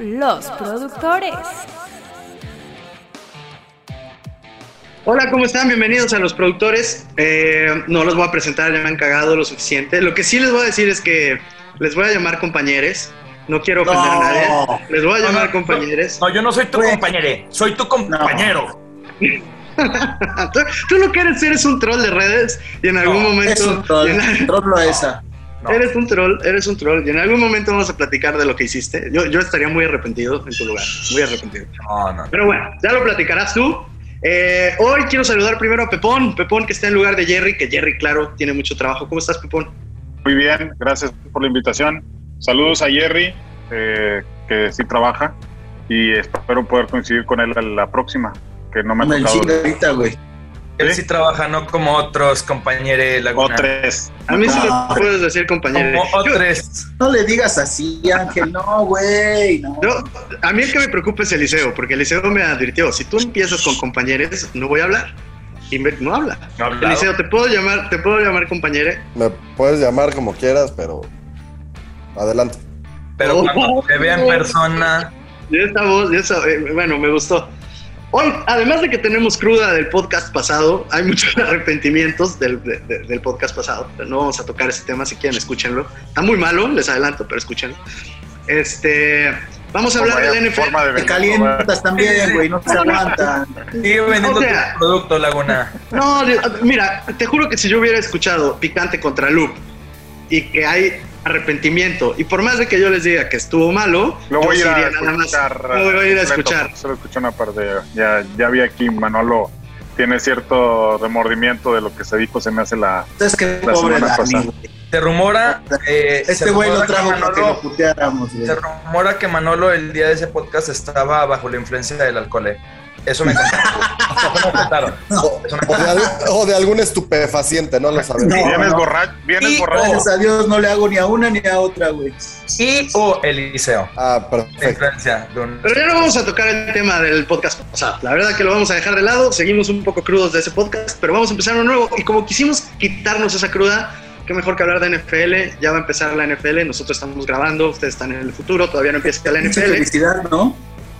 los productores. Hola, ¿cómo están? Bienvenidos a los productores. Eh, no los voy a presentar, ya me han cagado lo suficiente. Lo que sí les voy a decir es que les voy a llamar compañeros. No quiero ofender a nadie. Les voy a llamar no, compañeros. No, yo no soy tu compañero, soy tu compañero. tú, tú lo que eres, eres un troll de redes y en algún No, momento. Es un troll, en- troll lo esa. No. Eres un troll, eres un troll. Y en algún momento vamos a platicar de lo que hiciste. Yo, yo estaría muy arrepentido en tu lugar. Muy arrepentido. No, no. Pero bueno, ya lo platicarás tú. Eh, hoy quiero saludar primero a Pepón. Pepón que está en lugar de Jerry, que Jerry, claro, tiene mucho trabajo. ¿Cómo estás, Pepón? Muy bien, gracias por la invitación. Saludos a Jerry, eh, que sí trabaja, y espero poder coincidir con él a la próxima, que no me ha tocado. güey. Él sí trabaja, no como otros compañeros O tres. A mí sí No. me puedes decir, compañero. Como Yo- otros. No le digas así, Ángel. No, güey. No. a mí el que me preocupa es Eliseo, porque Eliseo me advirtió, si tú empiezas con compañeros, no voy a hablar. Y me- no habla. No. Eliseo, ¿te puedo llamar, te puedo llamar compañero? Me puedes llamar como quieras, pero adelante. Pero Oh. cuando te vea en persona, Y esta voz, y esa- eh, bueno, me gustó. Hoy, además de que tenemos cruda del podcast pasado, hay muchos arrepentimientos del, de- de- del podcast pasado. Pero no vamos a tocar ese tema, si quieren, escúchenlo. Está muy malo, les adelanto, pero escúchenlo. Este, vamos a hablar Vaya del NFL. forma de Te calientas también, güey. No se aguantan. sigue vendiendo O sea- tu producto, Laguna. No, mira, te juro que si yo hubiera escuchado Picante contra Loop y que hay arrepentimiento, y por más de que yo les diga que estuvo malo, Lo yo voy a ir a iría nada más. escuchar. Lo voy a ir a completo, escuchar. Solo escuché una parte. Ya, ya vi aquí, Manolo tiene cierto remordimiento de lo que se dijo, se me hace la... Es que La pobre semana pasada. Se rumora. eh, se Este güey lo trajo para que lo Manolo- puteáramos, güey. Se rumora que Manolo el día de ese podcast estaba bajo la influencia del alcohol. eh. Eso me contaron. Eso me contaron. O, de, al- o de algún estupefaciente, no lo sabemos. No. Vienes borracho, vienes Y- borracho. Gracias a Dios no le hago ni a una ni a otra, güey. Y o Eliseo. Ah, perfecto. Pero ya no vamos a tocar el tema del podcast pasado. La verdad que lo vamos a dejar de lado. Seguimos un poco crudos de ese podcast, pero vamos a empezar uno nuevo. Y como quisimos quitarnos esa cruda, qué mejor que hablar de NFL. Ya va a empezar la NFL. Nosotros estamos grabando, ustedes están en el futuro. Todavía no empieza la Mucha NFL. felicidad, ¿no?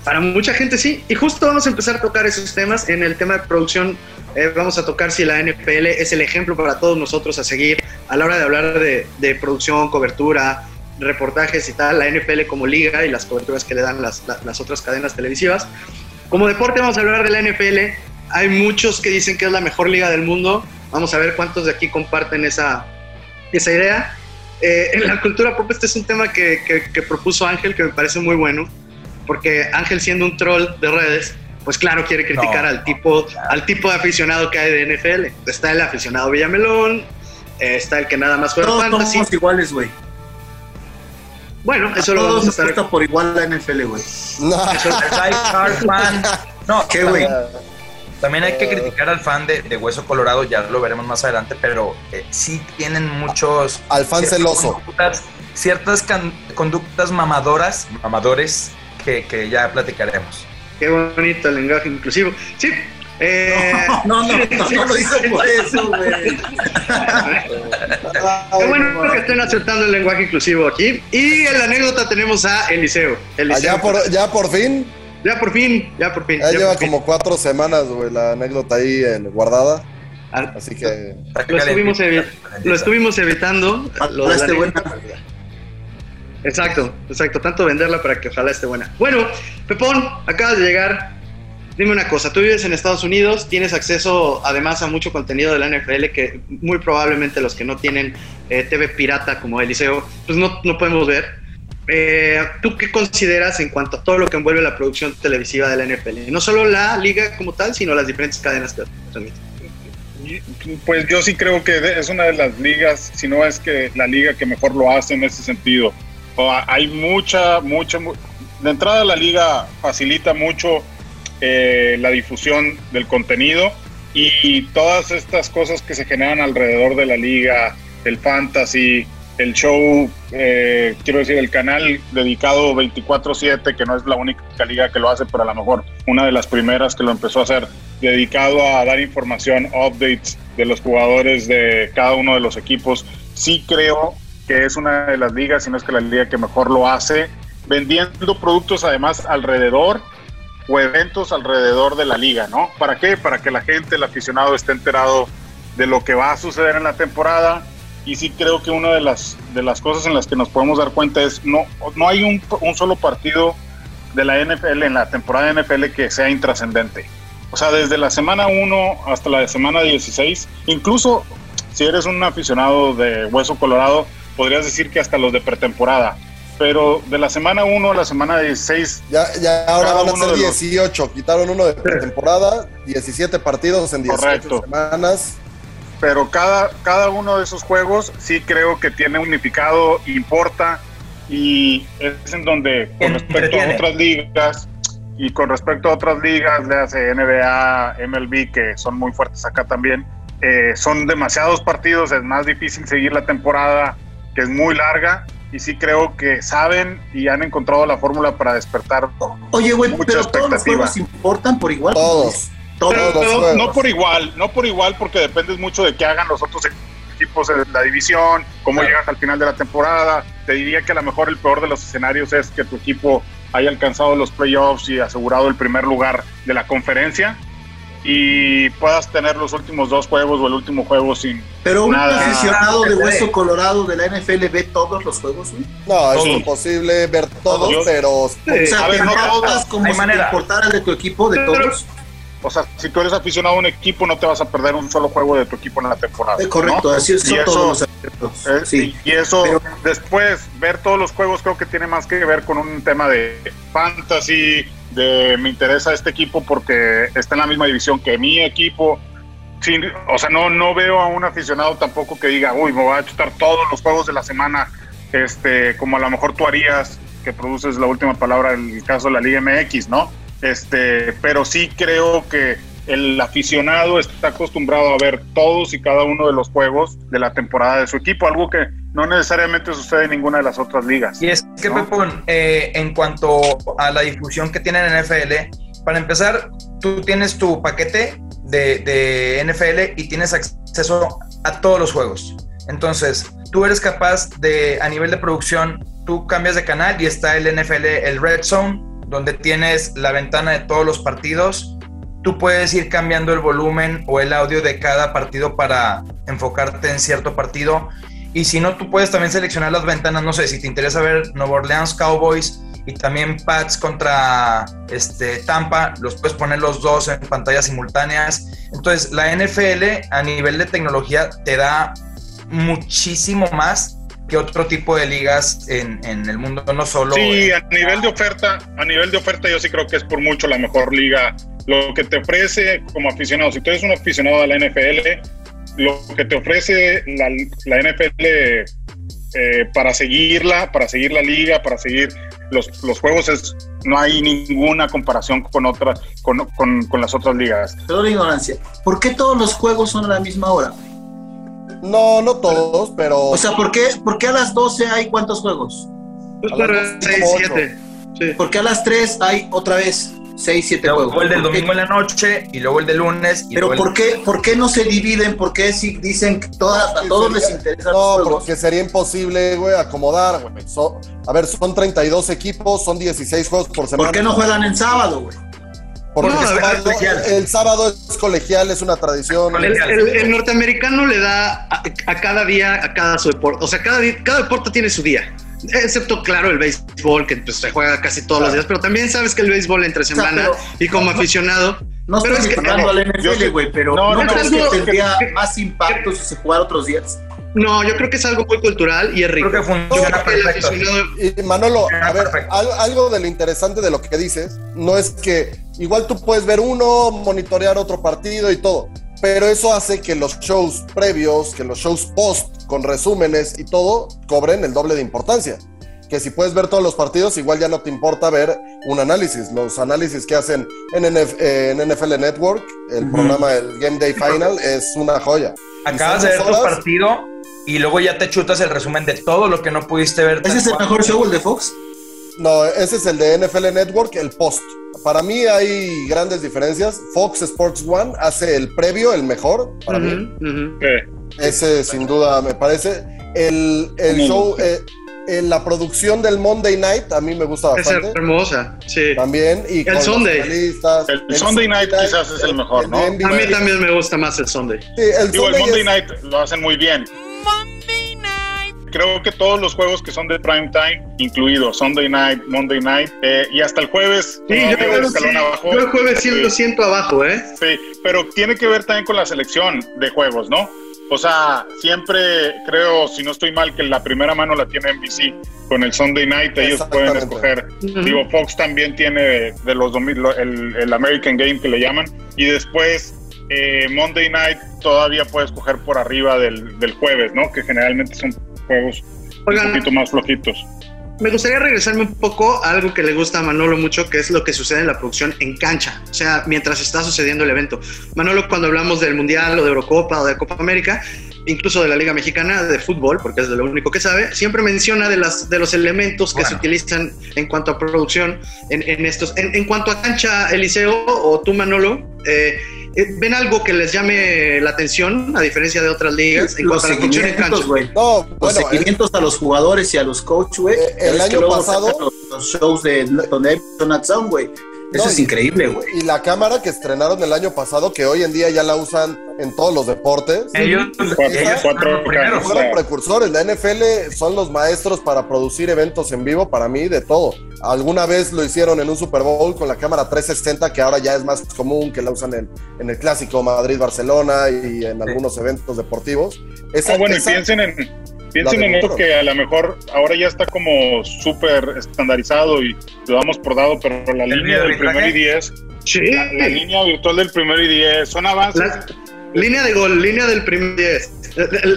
Para mucha gente sí. Y justo vamos a empezar a tocar esos temas. En el tema de producción, eh, vamos a tocar si la NFL es el ejemplo para todos nosotros a seguir a la hora de hablar de, de producción, cobertura, reportajes y tal. La NFL como liga y las coberturas que le dan las, la- las otras cadenas televisivas. Como deporte vamos a hablar de la NFL. Hay muchos que dicen que es la mejor liga del mundo. Vamos a ver cuántos de aquí comparten esa, esa idea. Eh, en la cultura pop este es un tema que, que- que propuso Ángel que me parece muy bueno porque Ángel siendo un troll de redes, pues claro quiere criticar No, al tipo al tipo de aficionado que hay de NFL. Está el aficionado Villamelón, eh, está el que nada más juega Todos fantasy. somos iguales, güey. Bueno, A eso lo todos vamos a estar gusta por igual la NFL, güey. No. Fan. No, ¿Qué, güey? También hay que criticar al fan de, de Hueso Colorado, ya lo veremos más adelante, pero eh, sí tienen muchos. Al fan celoso. conductas- ciertas can- conductas mamadoras, mamadores, que, que ya platicaremos. Qué bonito el lenguaje inclusivo. Sí. eh, No, no, no, no lo hizo por eso, güey. Qué bueno que estén aceptando el lenguaje inclusivo aquí. Y en la anécdota tenemos a Eliseo. Eliseo Allá por, ya por fin, Ya por fin, ya por fin. ya ya lleva fin. como cuatro semanas, güey, la anécdota ahí en- guardada. Ah, Así que Lo estuvimos, lo estuvimos evitando. lo de la anécdota. Exacto, exacto. Tanto venderla para que ojalá esté buena. Bueno, Pepón, acabas de llegar. Dime una cosa, tú vives en Estados Unidos, tienes acceso además a mucho contenido de la NFL que muy probablemente los que no tienen eh, TV pirata como Eliseo, pues no, no podemos ver. Eh, ¿Tú qué consideras en cuanto a todo lo que envuelve la producción televisiva de la NFL? No solo la liga como tal, sino las diferentes cadenas que transmiten. Pues yo sí creo que es una de las ligas, si no es que la liga que mejor lo hace en ese sentido. Hay mucha, mucha, mu- de entrada la liga facilita mucho eh, la difusión del contenido y todas estas cosas que se generan alrededor de la liga, el fantasy, el show, eh, quiero decir, el canal dedicado 24/7, que no es la única liga que lo hace, pero a lo mejor una de las primeras que lo empezó a hacer, dedicado a dar información, updates de los jugadores de cada uno de los equipos. Sí creo que es una de las ligas, si no es que la liga que mejor lo hace vendiendo productos además alrededor o eventos alrededor de la liga, ¿no? ¿Para qué? Para que la gente, el aficionado esté enterado de lo que va a suceder en la temporada. Y sí creo que una de las, de las cosas en las que nos podemos dar cuenta es no, no hay un, un solo partido de la NFL en la temporada de NFL que sea intrascendente. O sea, desde la semana 1 hasta la semana 16, incluso si eres un aficionado de Hueso Colorado, podrías decir que hasta los de pretemporada. Pero de la semana 1 a la semana 16. Ya, ya ahora van a ser de los- 18. Quitaron uno de pretemporada, 17 partidos en 18 Correcto. semanas. pero cada, cada uno de esos juegos sí creo que tiene unificado, importa y es en donde con respecto a otras ligas y con respecto a otras ligas, le hace NBA, MLB, que son muy fuertes acá también, eh, son demasiados partidos, es más difícil seguir la temporada, que es muy larga y sí creo que saben y han encontrado la fórmula para despertar Oye, güey, pero todos los juegos importan por igual. Todos. Todos. Pero no por igual, no por igual, porque dependes mucho de qué hagan los otros equipos en la división, cómo Claro. llegas al final de la temporada. Te diría que a lo mejor el peor de los escenarios es que tu equipo haya alcanzado los playoffs y asegurado el primer lugar de la conferencia y puedas tener los últimos dos juegos o el último juego sin... Pero un Nada. aficionado de Ah, hueso colorado de la NFL ve todos los juegos, güey. No, es Todos. imposible ver todos, pero O sea, A ver, te no todos. como si manera. te de tu equipo, de todos. O sea, si tú eres aficionado a un equipo, no te vas a perder un solo juego de tu equipo en la temporada. Eh, correcto, ¿no? así Y son eso- todos los aficionados. Eh, Sí. Y, y eso, Pero- después, ver todos los juegos creo que tiene más que ver con un tema de fantasy, de me interesa este equipo porque está en la misma división que mi equipo. O sea, no, no veo a un aficionado tampoco que diga, uy, me voy a chutar todos los juegos de la semana, este, como a lo mejor tú harías, que produces la última palabra en el caso de la Liga MX, ¿no? Este, pero sí creo que el aficionado está acostumbrado a ver todos y cada uno de los juegos de la temporada de su equipo, algo que no necesariamente sucede en ninguna de las otras ligas. Y es que, ¿no? Pepón, eh, en cuanto a la difusión que tienen en NFL, para empezar, tú tienes tu paquete de, de NFL y tienes acceso a todos los juegos. Entonces, tú eres capaz de, a nivel de producción, tú cambias de canal y está el NFL, el Red Zone, donde tienes la ventana de todos los partidos. Tú puedes ir cambiando el volumen o el audio de cada partido para enfocarte en cierto partido. Y si no, tú puedes también seleccionar las ventanas, no sé, si te interesa ver Nueva Orleans Cowboys y también Pats contra este, Tampa, los puedes poner los dos en pantallas simultáneas. Entonces, la NFL a nivel de tecnología te da muchísimo más que otro tipo de ligas en, en el mundo, no solo... Sí, en- a nivel de oferta, a nivel de oferta yo sí creo que es por mucho la mejor liga. Lo que te ofrece como aficionado, si tú eres un aficionado a la NFL, lo que te ofrece la, la NFL eh, para seguirla, para seguir la liga, para seguir los, los juegos, es, no hay ninguna comparación con, otra, con, con, con las otras ligas. Perdón la ignorancia. ¿Por qué todos los juegos son a la misma hora? no, no todos, pero O sea, ¿por qué, por qué a las 12 hay cuántos juegos? Pues A las para dos, 6, como 7. Sí. ¿Por qué a las 3 hay otra vez 6, 7 juegos? Luego el del domingo en la noche y luego el de lunes. Y Pero ¿por qué, ¿por qué no se dividen? ¿Por qué si dicen que todas, a todos les interesan no, porque sería imposible, güey, acomodar, güey. So- a ver, son 32 equipos, son 16 juegos por semana. ¿Por qué no juegan en sábado, güey? Porque No, el, sábado, colegial. el sábado es colegial, es una tradición. El, el- el norteamericano le da a, a cada día, a cada su deporte. O sea, cada, día- cada deporte tiene su día. Excepto, claro, el béisbol, que pues, se juega casi todos los días. Pero también sabes que el béisbol entre semana pero- y como aficionado. No Pero estoy es que- al NFL, güey, pero no, ¿no, no, que tendría que- más impacto si se jugara otros días? No, yo creo que es algo muy cultural y es rico. Creo que funciona perfecto. aficionado- Y Manolo, a ver, algo de lo interesante de lo que dices, no es que igual tú puedes ver uno, monitorear otro partido y todo, pero eso hace que los shows previos, que los shows post con resúmenes y todo, cobren el doble de importancia. Que si puedes ver todos los partidos, igual ya no te importa ver un análisis. Los análisis que hacen en, NF eh, en NFL Network, el programa del Game Day Final, es una joya. Acabas de ver tu partido y luego ya te chutas el resumen de todo lo que no pudiste ver. ¿Ese es el mejor show, el de Fox? No, ese es el de NFL Network, el post. Para mí hay grandes diferencias. Fox Sports One hace el previo, el mejor, para mí. Ujú, ujú. Eh, Ese sin duda me parece. El, el show, eh, en la producción del Monday Night a mí me gusta Es bastante. hermosa, sí. También. Y El Sunday. finalistas. El Sunday Night quizás es el mejor, ¿no? A mí también me gusta más el Sunday. Sí, el Digo, el Sunday Monday es- Night lo hacen muy bien. Creo que todos los juegos que son de prime time, incluido Sunday Night, Monday Night, eh, y hasta el jueves, Sí, todavía yo, escalón sí. abajo. Yo el jueves sí lo siento abajo, ¿eh? Sí, pero tiene que ver también con la selección de juegos, ¿no? O sea, siempre creo, si no estoy mal, que la primera mano la tiene NBC con el Sunday Night, ellos pueden escoger. Digo, Fox también tiene de, de los 2000, lo- el, el American Game que le llaman, y después eh, Monday Night todavía puede escoger por arriba del, del jueves, ¿no? Que generalmente son juegos Oigan. un poquito más flojitos. Me gustaría regresarme un poco a algo que le gusta a Manolo mucho, que es lo que sucede en la producción en cancha, o sea, mientras está sucediendo el evento. Manolo, cuando hablamos del Mundial o de Eurocopa o de Copa América, incluso de la Liga Mexicana de fútbol, porque es de lo único que sabe, siempre menciona de, las, de los elementos que Bueno. se utilizan en cuanto a producción en, en estos. En, en cuanto a cancha, Eliseo o tú, Manolo, eh, eh, ¿ven algo que les llame la atención, a diferencia de otras ligas, en Los cuanto a la producción en cancha? güey. No, Los bueno, el- seguimientos a los jugadores y a los coaches, güey. Eh, el año pasado- Los, los shows de donde hay Donald Sound, güey. Eso No, es y- increíble, güey. y la cámara que estrenaron el año pasado, que hoy en día ya la usan en todos los deportes. Ellos, Cuatro- ellos cuatro fueron precursores. La NFL son los maestros para producir eventos en vivo, para mí, de todo. Alguna vez lo hicieron en un Super Bowl con la cámara 360, que ahora ya es más común, que la usan en, en el clásico Madrid-Barcelona y en algunos eventos deportivos. Esa- Ah, bueno, y piensen en, piensen en eso que a lo mejor ahora ya está como súper estandarizado y lo damos por dado, pero la ¿El línea del primer y diez, Sí. la, la línea virtual del primer y diez, son avances. La- línea de gol, línea del primer 10.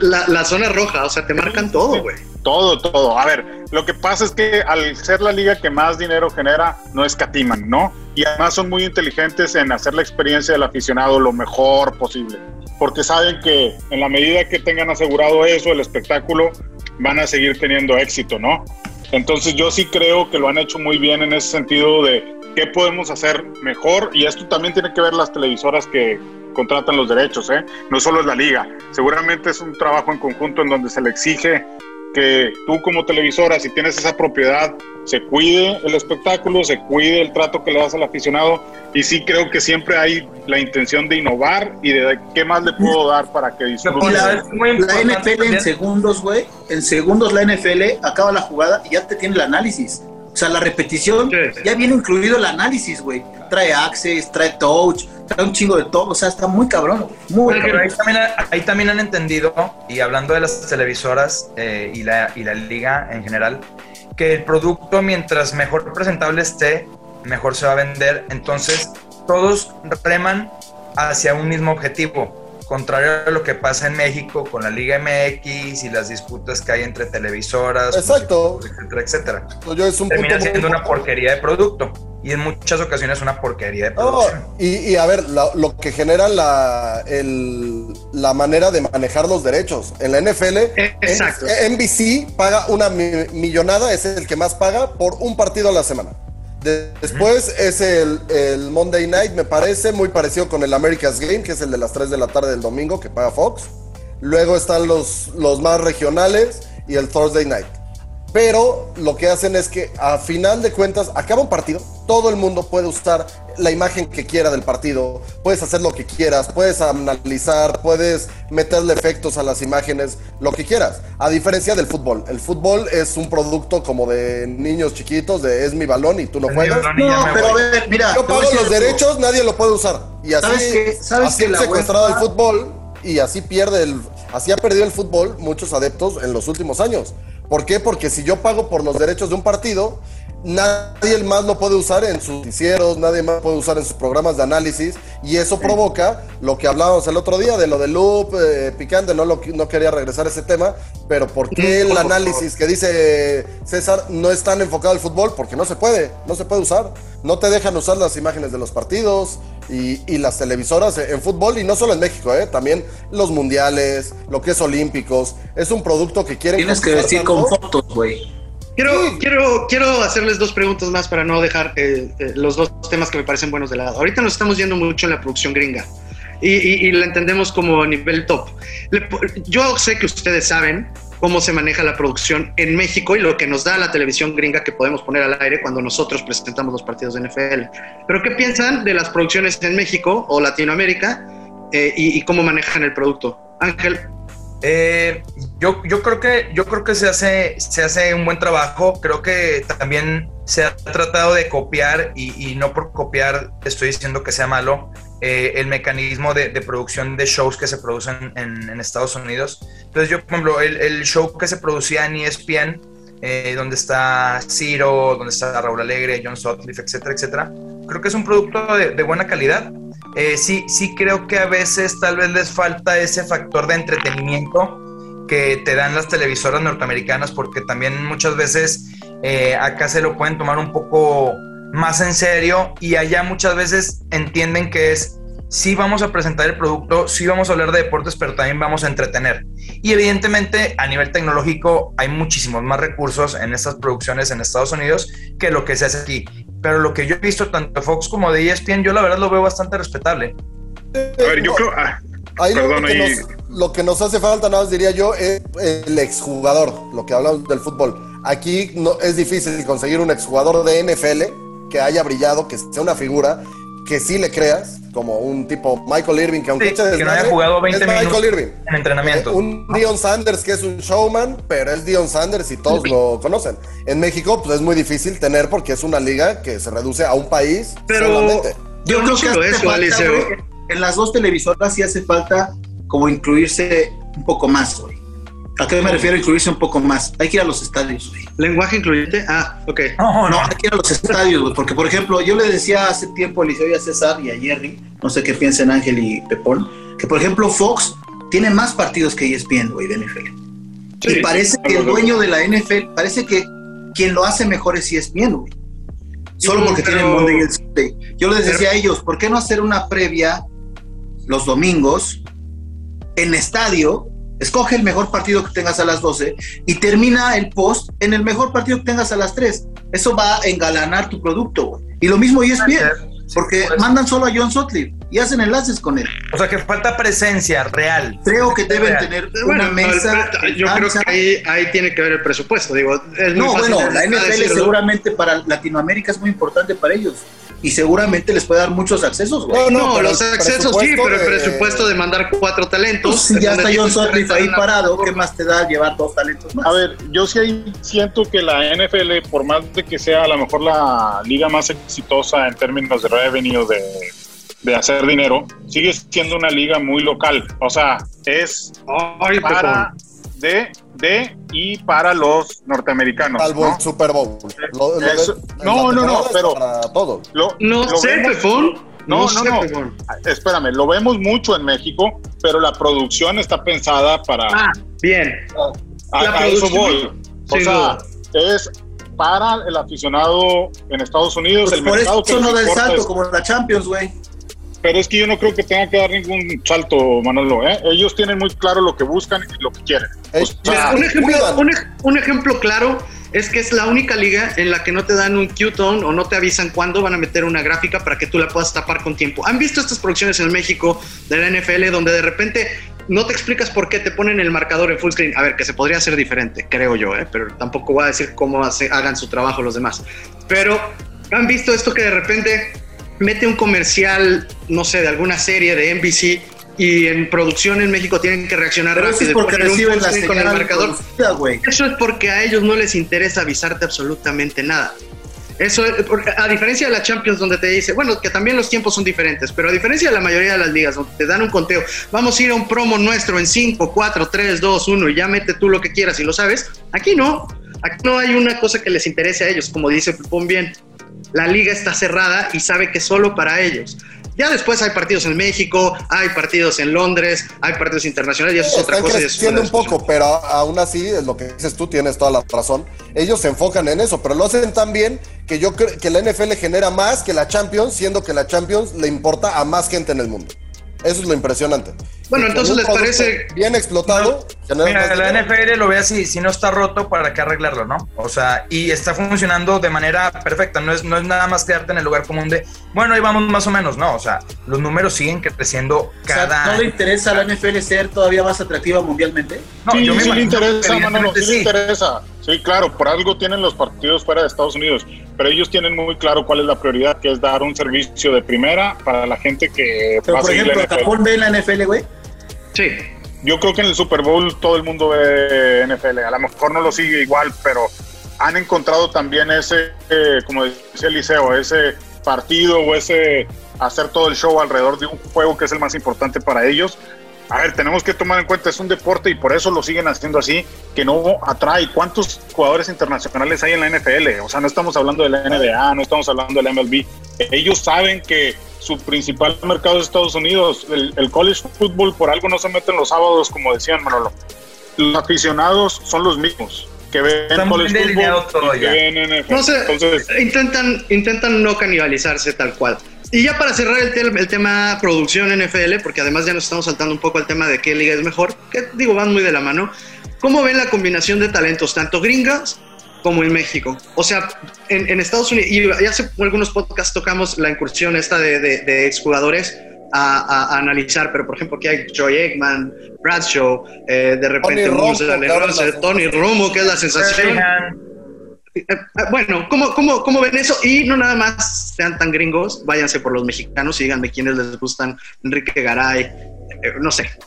La, la zona roja, o sea, te marcan todo, güey. Todo, todo. A ver, lo que pasa es que al ser la liga que más dinero genera, no escatiman, ¿no? Y además son muy inteligentes en hacer la experiencia del aficionado lo mejor posible. Porque saben que en la medida que tengan asegurado eso, el espectáculo, van a seguir teniendo éxito, ¿no? Entonces yo sí creo que lo han hecho muy bien en ese sentido de qué podemos hacer mejor. Y esto también tiene que ver las televisoras que contratan los derechos, ¿eh? No solo es la liga. Seguramente es un trabajo en conjunto en donde se le exige que tú como televisora, si tienes esa propiedad, se cuide el espectáculo, se cuide el trato que le das al aficionado y sí creo que siempre hay la intención de innovar y de qué más le puedo dar para que disfrute. La- La NFL en segundos, güey. En segundos la NFL acaba la jugada y ya te tiene el análisis. O sea, la repetición Sí. ya viene incluido el análisis, güey. Trae access, trae touch, trae un chingo de todo. O sea, está muy cabrón. Muy Pero cabrón. ahí también, ahí también han entendido, y hablando de las televisoras eh, y, la, y la liga en general, que el producto mientras mejor presentable esté, mejor se va a vender. Entonces, todos reman hacia un mismo objetivo. Contrario a lo que pasa en México con la Liga MX y las disputas que hay entre televisoras, Exacto. etcétera, etcétera. Yo es un punto Termina muy siendo una porquería de producto. Y en muchas ocasiones una porquería de No, producción. y, y a ver, lo que genera la, el- la manera de manejar los derechos. En la NFL, Exacto. NBC paga una mi- millonada, es el que más paga por un partido a la semana. De- después es el, el Monday Night, me parece, muy parecido con el America's Game, que es el de las 3 de la tarde del domingo, que paga Fox. Luego están los, los más regionales y el Thursday Night. Pero lo que hacen es que a final de cuentas acaba un partido, todo el mundo puede usar la imagen que quiera del partido, puedes hacer lo que quieras, puedes analizar, puedes meterle efectos a las imágenes, lo que quieras. A diferencia del fútbol, el fútbol es un producto como de niños chiquitos, de es mi balón y tú no juegas. No, pero a ver, mira. Yo pago los derechos, nadie lo puede usar. Y así, ¿Sabes qué? ¿Sabes así que la secuestrado el fútbol y así pierde el, así ha perdido el fútbol muchos adeptos en los últimos años. ¿Por qué? Porque si yo pago por los derechos de un partido, nadie más lo puede usar en sus noticieros, nadie más puede usar en sus programas de análisis y eso provoca lo que hablábamos el otro día de lo de loop eh, picante, no, lo, no quería regresar a ese tema, pero ¿por qué el análisis que dice César no es tan enfocado al fútbol? Porque no se puede, no se puede usar, no te dejan usar las imágenes de los partidos y, y las televisoras en fútbol y no solo en México, ¿eh? también los mundiales, lo que es olímpicos, es un producto que quieren... Tienes que decir tanto. con fotos, güey. Quiero, quiero, quiero hacerles dos preguntas más para no dejar eh, eh, los dos temas que me parecen buenos de lado. Ahorita nos estamos yendo mucho en la producción gringa y, y- y la entendemos como nivel top. Le yo sé que ustedes saben cómo se maneja la producción en México y lo que nos da la televisión gringa que podemos poner al aire cuando nosotros presentamos los partidos de NFL. Pero ¿qué piensan de las producciones en México o Latinoamérica eh, y, y cómo manejan el producto? Ángel. Eh, yo, yo, creo que, yo creo que se hace, se hace un buen trabajo. Creo que también se ha tratado de copiar, y, y no por copiar estoy diciendo que sea malo, eh, el mecanismo de, de, producción de shows que se producen en, en, Estados Unidos. Entonces yo, por ejemplo, el, el show que se producía en ESPN, eh, donde está Ciro, donde está Raúl Alegre, John Sutcliffe, etcétera, etcétera, creo que es un producto de, de buena calidad. Eh, sí, sí creo que a veces tal vez les falta ese factor de entretenimiento que te dan las televisoras norteamericanas, porque también muchas veces eh, acá se lo pueden tomar un poco más en serio y allá muchas veces entienden que es sí vamos a presentar el producto, sí vamos a hablar de deportes, pero también vamos a entretener. Y evidentemente a nivel tecnológico hay muchísimos más recursos en estas producciones en Estados Unidos que lo que se hace aquí. Pero lo que yo he visto tanto Fox como de ESPN, yo la verdad lo veo bastante respetable. A ver, yo creo... Ah, ahí perdón, lo, que ahí... Nos, lo que nos hace falta, nada más diría yo, es el exjugador, lo que hablamos del fútbol. Aquí no, es difícil conseguir un exjugador de NFL que haya brillado, que sea una figura, que sí le creas, como un tipo Michael Irving, que aunque sí, que no haya jugado 20 es Michael Irving. en entrenamiento. Eh, un Dion Sanders que es un showman, pero es Dion Sanders y todos lo conocen. En México, pues es muy difícil tener porque es una liga que se reduce a un país pero solamente. Yo creo que eso, falta, Alice, güey, en las dos televisoras sí hace falta como incluirse un poco más, güey. ¿A qué me refiero a incluirse un poco más? Hay que ir a los estadios, güey. ¿Lenguaje incluyente? Ah, ok. No, No, hay que ir a los estadios, güey. Porque, por ejemplo, yo le decía hace tiempo a Eliseo y a César y a Jerry, no sé qué piensen Ángel y Pepón, que, por ejemplo, Fox tiene más partidos que ESPN, güey, de NFL. Sí, y parece que el dueño de la NFL, parece que quien lo hace mejor es ESPN, güey. Solo porque pero- tienen Monday el Sunday. Yo les decía a ellos, ¿por qué no hacer una previa los domingos en estadio? Escoge el mejor partido que tengas a las 12 y termina el post en el mejor partido que tengas a las 3. Eso va a engalanar tu producto. Y lo mismo ESPN, porque mandan solo a John Sutcliffe y hacen enlaces con él. O sea que falta presencia real. Creo que deben Real. tener Bueno, una mesa. yo creo que ahí, ahí tiene que ver el presupuesto. Digo, es muy No, fácil bueno, la NFL decirlo. seguramente para Latinoamérica es muy importante para ellos y seguramente les puede dar muchos accesos, güey. No, No, los el accesos sí, presupuesto pero el de- presupuesto de mandar cuatro talentos. Pues, si ya está John Sutcliffe ahí parado, ¿qué más te da llevar dos talentos más? A ver, yo sí ahí siento que la NFL, por más de que sea a lo mejor la liga más exitosa en términos de revenue, de, de hacer dinero, sigue siendo una liga muy local. O sea, es Ay, para de, de y para los norteamericanos. Salvo ¿no? el Super Bowl. Lo- lo Eso- de- en no, no, no, pero- Para todos. Lo- No lo sé, vemos-. No, no, sé, no. Pefón. Espérame, lo vemos mucho en México, pero la producción está pensada para. Ah, bien. a, la a eso producción, voy. O sea, duda. es para el aficionado en Estados Unidos, Pues el por mercado que eso no les da el salto es- como la Champions, güey. Pero es que yo no creo que tenga que dar ningún salto, Manolo. ¿eh? Ellos tienen muy claro lo que buscan y lo que quieren. Eh, O sea, mira, un, ejemplo, cuidan. un, ej- un ejemplo claro es que es la única liga en la que no te dan un Q-tone o no te avisan cuándo van a meter una gráfica para que tú la puedas tapar con tiempo. ¿Han visto estas producciones en México de la NFL donde de repente no te explicas por qué te ponen el marcador en full screen? A ver, que se podría hacer diferente, creo yo, ¿eh? pero tampoco voy a decir cómo hace- hagan su trabajo los demás. Pero han visto esto que de repente mete un comercial, no sé, de alguna serie de NBC y en producción en México tienen que reaccionar Pero eso es rápido porque reciben la con el marcador. Eso es porque a ellos no les interesa avisarte absolutamente nada. Eso a diferencia de la Champions donde te dice, bueno, que también los tiempos son diferentes, pero a diferencia de la mayoría de las ligas donde te dan un conteo, vamos a ir a un promo nuestro en 5, 4, 3, 2, 1 y ya mete tú lo que quieras y lo sabes, aquí no. Aquí no hay una cosa que les interese a ellos, como dice Pupón bien. La liga está cerrada y sabe que solo para ellos. Ya después hay partidos en México, hay partidos en Londres, hay partidos internacionales y eso es otra Están cosa. y eso creciendo otra un poco, pero aún así, es lo que dices tú, tienes toda la razón. Ellos se enfocan en eso, pero lo hacen tan bien que yo creo que la NFL genera más que la Champions, siendo que la Champions le importa a más gente en el mundo. Eso es lo impresionante. Bueno, entonces les parece- Bien explotado. genera Mira, la dinero. NFL lo ve así, si no está roto, ¿para qué arreglarlo, no? O sea, y está funcionando de manera perfecta, no es, no es nada más quedarte en el lugar común de, bueno, ahí vamos más o menos, no, o sea, los números siguen creciendo O sea, cada ¿No le interesa a la NFL ser todavía más atractiva mundialmente? No, sí, yo me sí le imagino que interesa, Manolo, sí, evidentemente le interesa. Sí, claro, por algo tienen los partidos fuera de Estados Unidos, pero ellos tienen muy claro cuál es la prioridad, que es dar un servicio de primera para la gente que Pero, va por ejemplo, NFL. Japón ve la NFL, güey. Sí. Yo creo que en el Super Bowl todo el mundo ve NFL. A lo mejor no lo sigue igual, pero han encontrado también ese, eh, como decía Eliseo, ese partido o ese hacer todo el show alrededor de un juego que es el más importante para ellos. A ver, tenemos que tomar en cuenta, es un deporte y por eso lo siguen haciendo así, que no atrae. ¿Cuántos jugadores internacionales hay en la NFL? O sea, no estamos hablando de la NBA, no estamos hablando de la MLB. Ellos saben que su principal mercado es Estados Unidos. El, el college football por algo no se meten los sábados, como decían Manolo. Los aficionados son los mismos que ven college football y que ven NFL. No sé, Entonces, intentan, intentan no canibalizarse tal cual. Y ya para cerrar el, tel- el tema producción NFL, porque además ya nos estamos saltando un poco al tema de qué liga es mejor, que digo, van muy de la mano. ¿Cómo ven la combinación de talentos, tanto gringas como en México? O sea, en, en Estados Unidos, y ya hace algunos podcasts tocamos la incursión esta de, de, de exjugadores a, a- a analizar, pero por ejemplo, aquí hay Joy Eggman, Bradshaw, eh, de repente Tony Romo, Tony Romo, que es la sensación. Bueno, ¿cómo, cómo, ¿cómo ven eso? Y no nada más sean tan gringos, váyanse por los mexicanos y díganme quiénes les gustan. Enrique Garay, eh, no sé.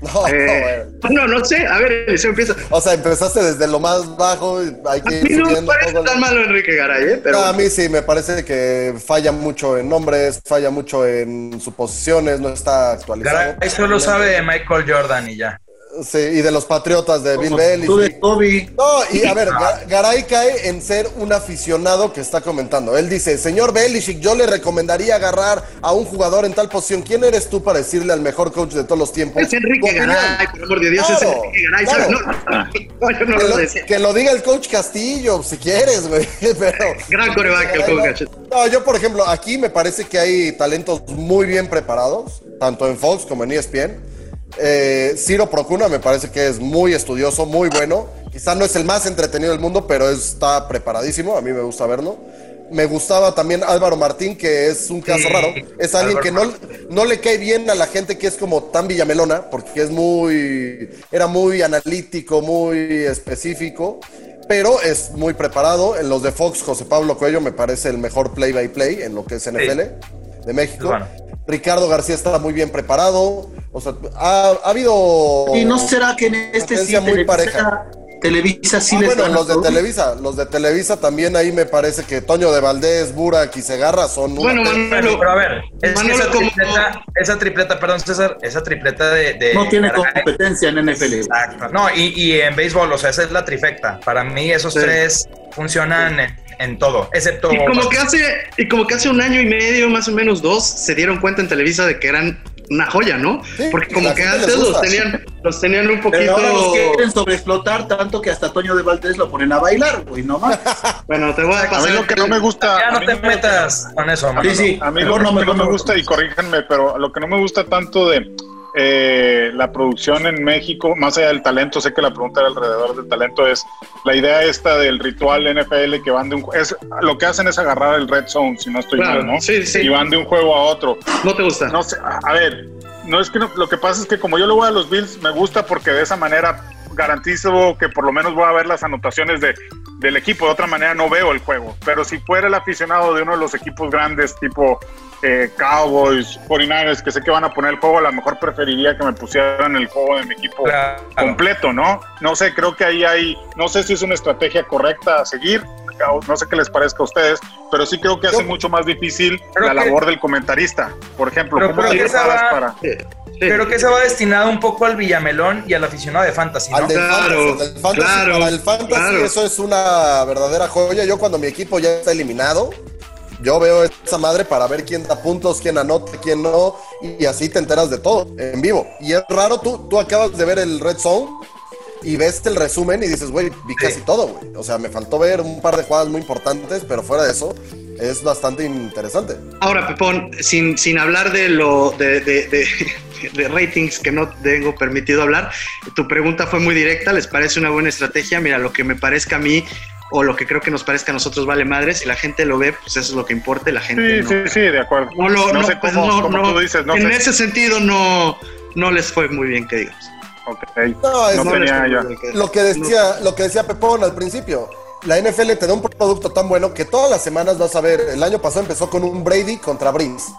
No, Eh, no, no sé. A ver, Eliseo empieza. O sea, empezaste desde lo más bajo, y hay A que mí ir no me parece tan malo Enrique Garay, ¿eh? Pero No, a mí sí, me parece que falla mucho en nombres, falla mucho en suposiciones, no está actualizado. Garay solo sabe de Michael Jordan y ya. Sí, y de los Patriotas de Bill Como tú de. Kobe. No, y a ver, Ga- Garay cae en ser un aficionado que está comentando. Él dice, señor Belichick, yo le recomendaría agarrar a un jugador en tal posición. ¿Quién eres tú para decirle al mejor coach de todos los tiempos? es Enrique? Garay, por amor de Dios, es Claro, Enrique Garay. claro. ¿sabes? No, no, no, yo no Que lo lo, decía. que lo diga el coach Castillo, si quieres, güey. Pero, Gran coreback el coach no. Yo, por ejemplo, aquí me parece que hay talentos muy bien preparados, tanto en Fox como en ESPN. Eh, Ciro Procuna me parece que es muy estudioso, muy bueno. Quizá no es el más entretenido del mundo, pero está preparadísimo. A mí me gusta verlo. Me gustaba también Álvaro Martín, que es un caso Sí, raro. Es alguien Álvaro que no, no le cae bien a la gente que es como tan villamelona, porque es muy. Era muy analítico, muy específico. Pero es muy preparado. En los de Fox, José Pablo Coelho me parece el mejor play-by-play en lo que es NFL de México. Bueno. Ricardo García está muy bien preparado. O sea, ha, ha habido. ¿Y no será que en este sí muy Televisa, pareja. Televisa sí Ah, les bueno, los de todo? Televisa, los de Televisa también ahí me parece que Toño de Valdés, Burak y Segarra son Bueno, Manolo, pero a ver, es que Manolo, esa tripleta, esa tripleta, perdón César, esa tripleta de... de No tiene Garay- competencia en NFL. Exacto. No, y, y en béisbol, o sea, esa es la trifecta. Para mí esos Sí. tres funcionan en, en todo, excepto... Y como que hace, y como que hace un año y medio, más o menos dos, se dieron cuenta en Televisa de que eran una joya, ¿no? Sí, Porque como que antes los tenían, los tenían un Pero poquito. ahora los quieren sobreexplotar tanto que hasta Toño de Valdés lo ponen a bailar, güey, no más. Bueno, te voy a a pasar. mí lo que no me gusta. Ya a no te metas con eso, Manolo. Sí, sí. A mí lo no no me no me- gusta, y corríjanme, pero lo que no me gusta tanto de eh, la producción en México, más allá del talento, sé que la pregunta era alrededor del talento, es la idea esta del ritual NFL que van de un... Es, lo que hacen es agarrar el red zone, si no estoy Claro, mal, ¿no? sí, sí. Y van de un juego a otro. No te gusta. No sé, a a ver, no es que no- lo que pasa es que como yo le voy a los Bills, me gusta porque de esa manera garantizo que por lo menos voy a ver las anotaciones de, del equipo, de otra manera no veo el juego. Pero si fuera el aficionado de uno de los equipos grandes, tipo eh, Cowboys, 49ers, que sé que van a poner el juego, a lo mejor preferiría que me pusieran el juego de mi equipo Claro. completo, ¿no? No sé, creo que ahí hay, no sé si es una estrategia correcta a seguir, no sé qué les parezca a ustedes, pero sí creo que hace Yo- mucho más difícil la que- labor del comentarista. Por ejemplo, Pero- ¿cómo te va- para...? Creo que se va destinado un poco al Villamelón y al aficionado de Fantasy, ¿no? Al del Claro, fantasy, al del fantasy, claro, para el fantasy claro. eso es una verdadera joya. Yo cuando mi equipo ya está eliminado, yo veo esa madre para ver quién da puntos, quién anota, quién no, y así te enteras de todo en vivo. Y es raro, tú, tú acabas de ver el Red Zone y ves el resumen y dices, güey, vi casi todo, güey. O sea, me faltó ver un par de jugadas muy importantes, pero fuera de eso, es bastante interesante. Ahora, Pepón, sin, sin hablar de lo de, de, de, de ratings que no tengo permitido hablar, tu pregunta fue muy directa, ¿les parece una buena estrategia? Mira, lo que me parezca a mí o lo que creo que nos parezca a nosotros vale madre, si la gente lo ve, pues eso es lo que importa y la gente Sí, no. sí, sí, de acuerdo. No lo- no, no, sé pues cómo, no, cómo no. tú dices, no en sé. ese sentido no, no les fue muy bien, que digamos. Ok. No, es- No No tenía ya. Lo que decía, lo que decía Pepón al principio, la NFL te da un producto tan bueno que todas las semanas vas a ver. El año pasado empezó con un Brady contra Breeze.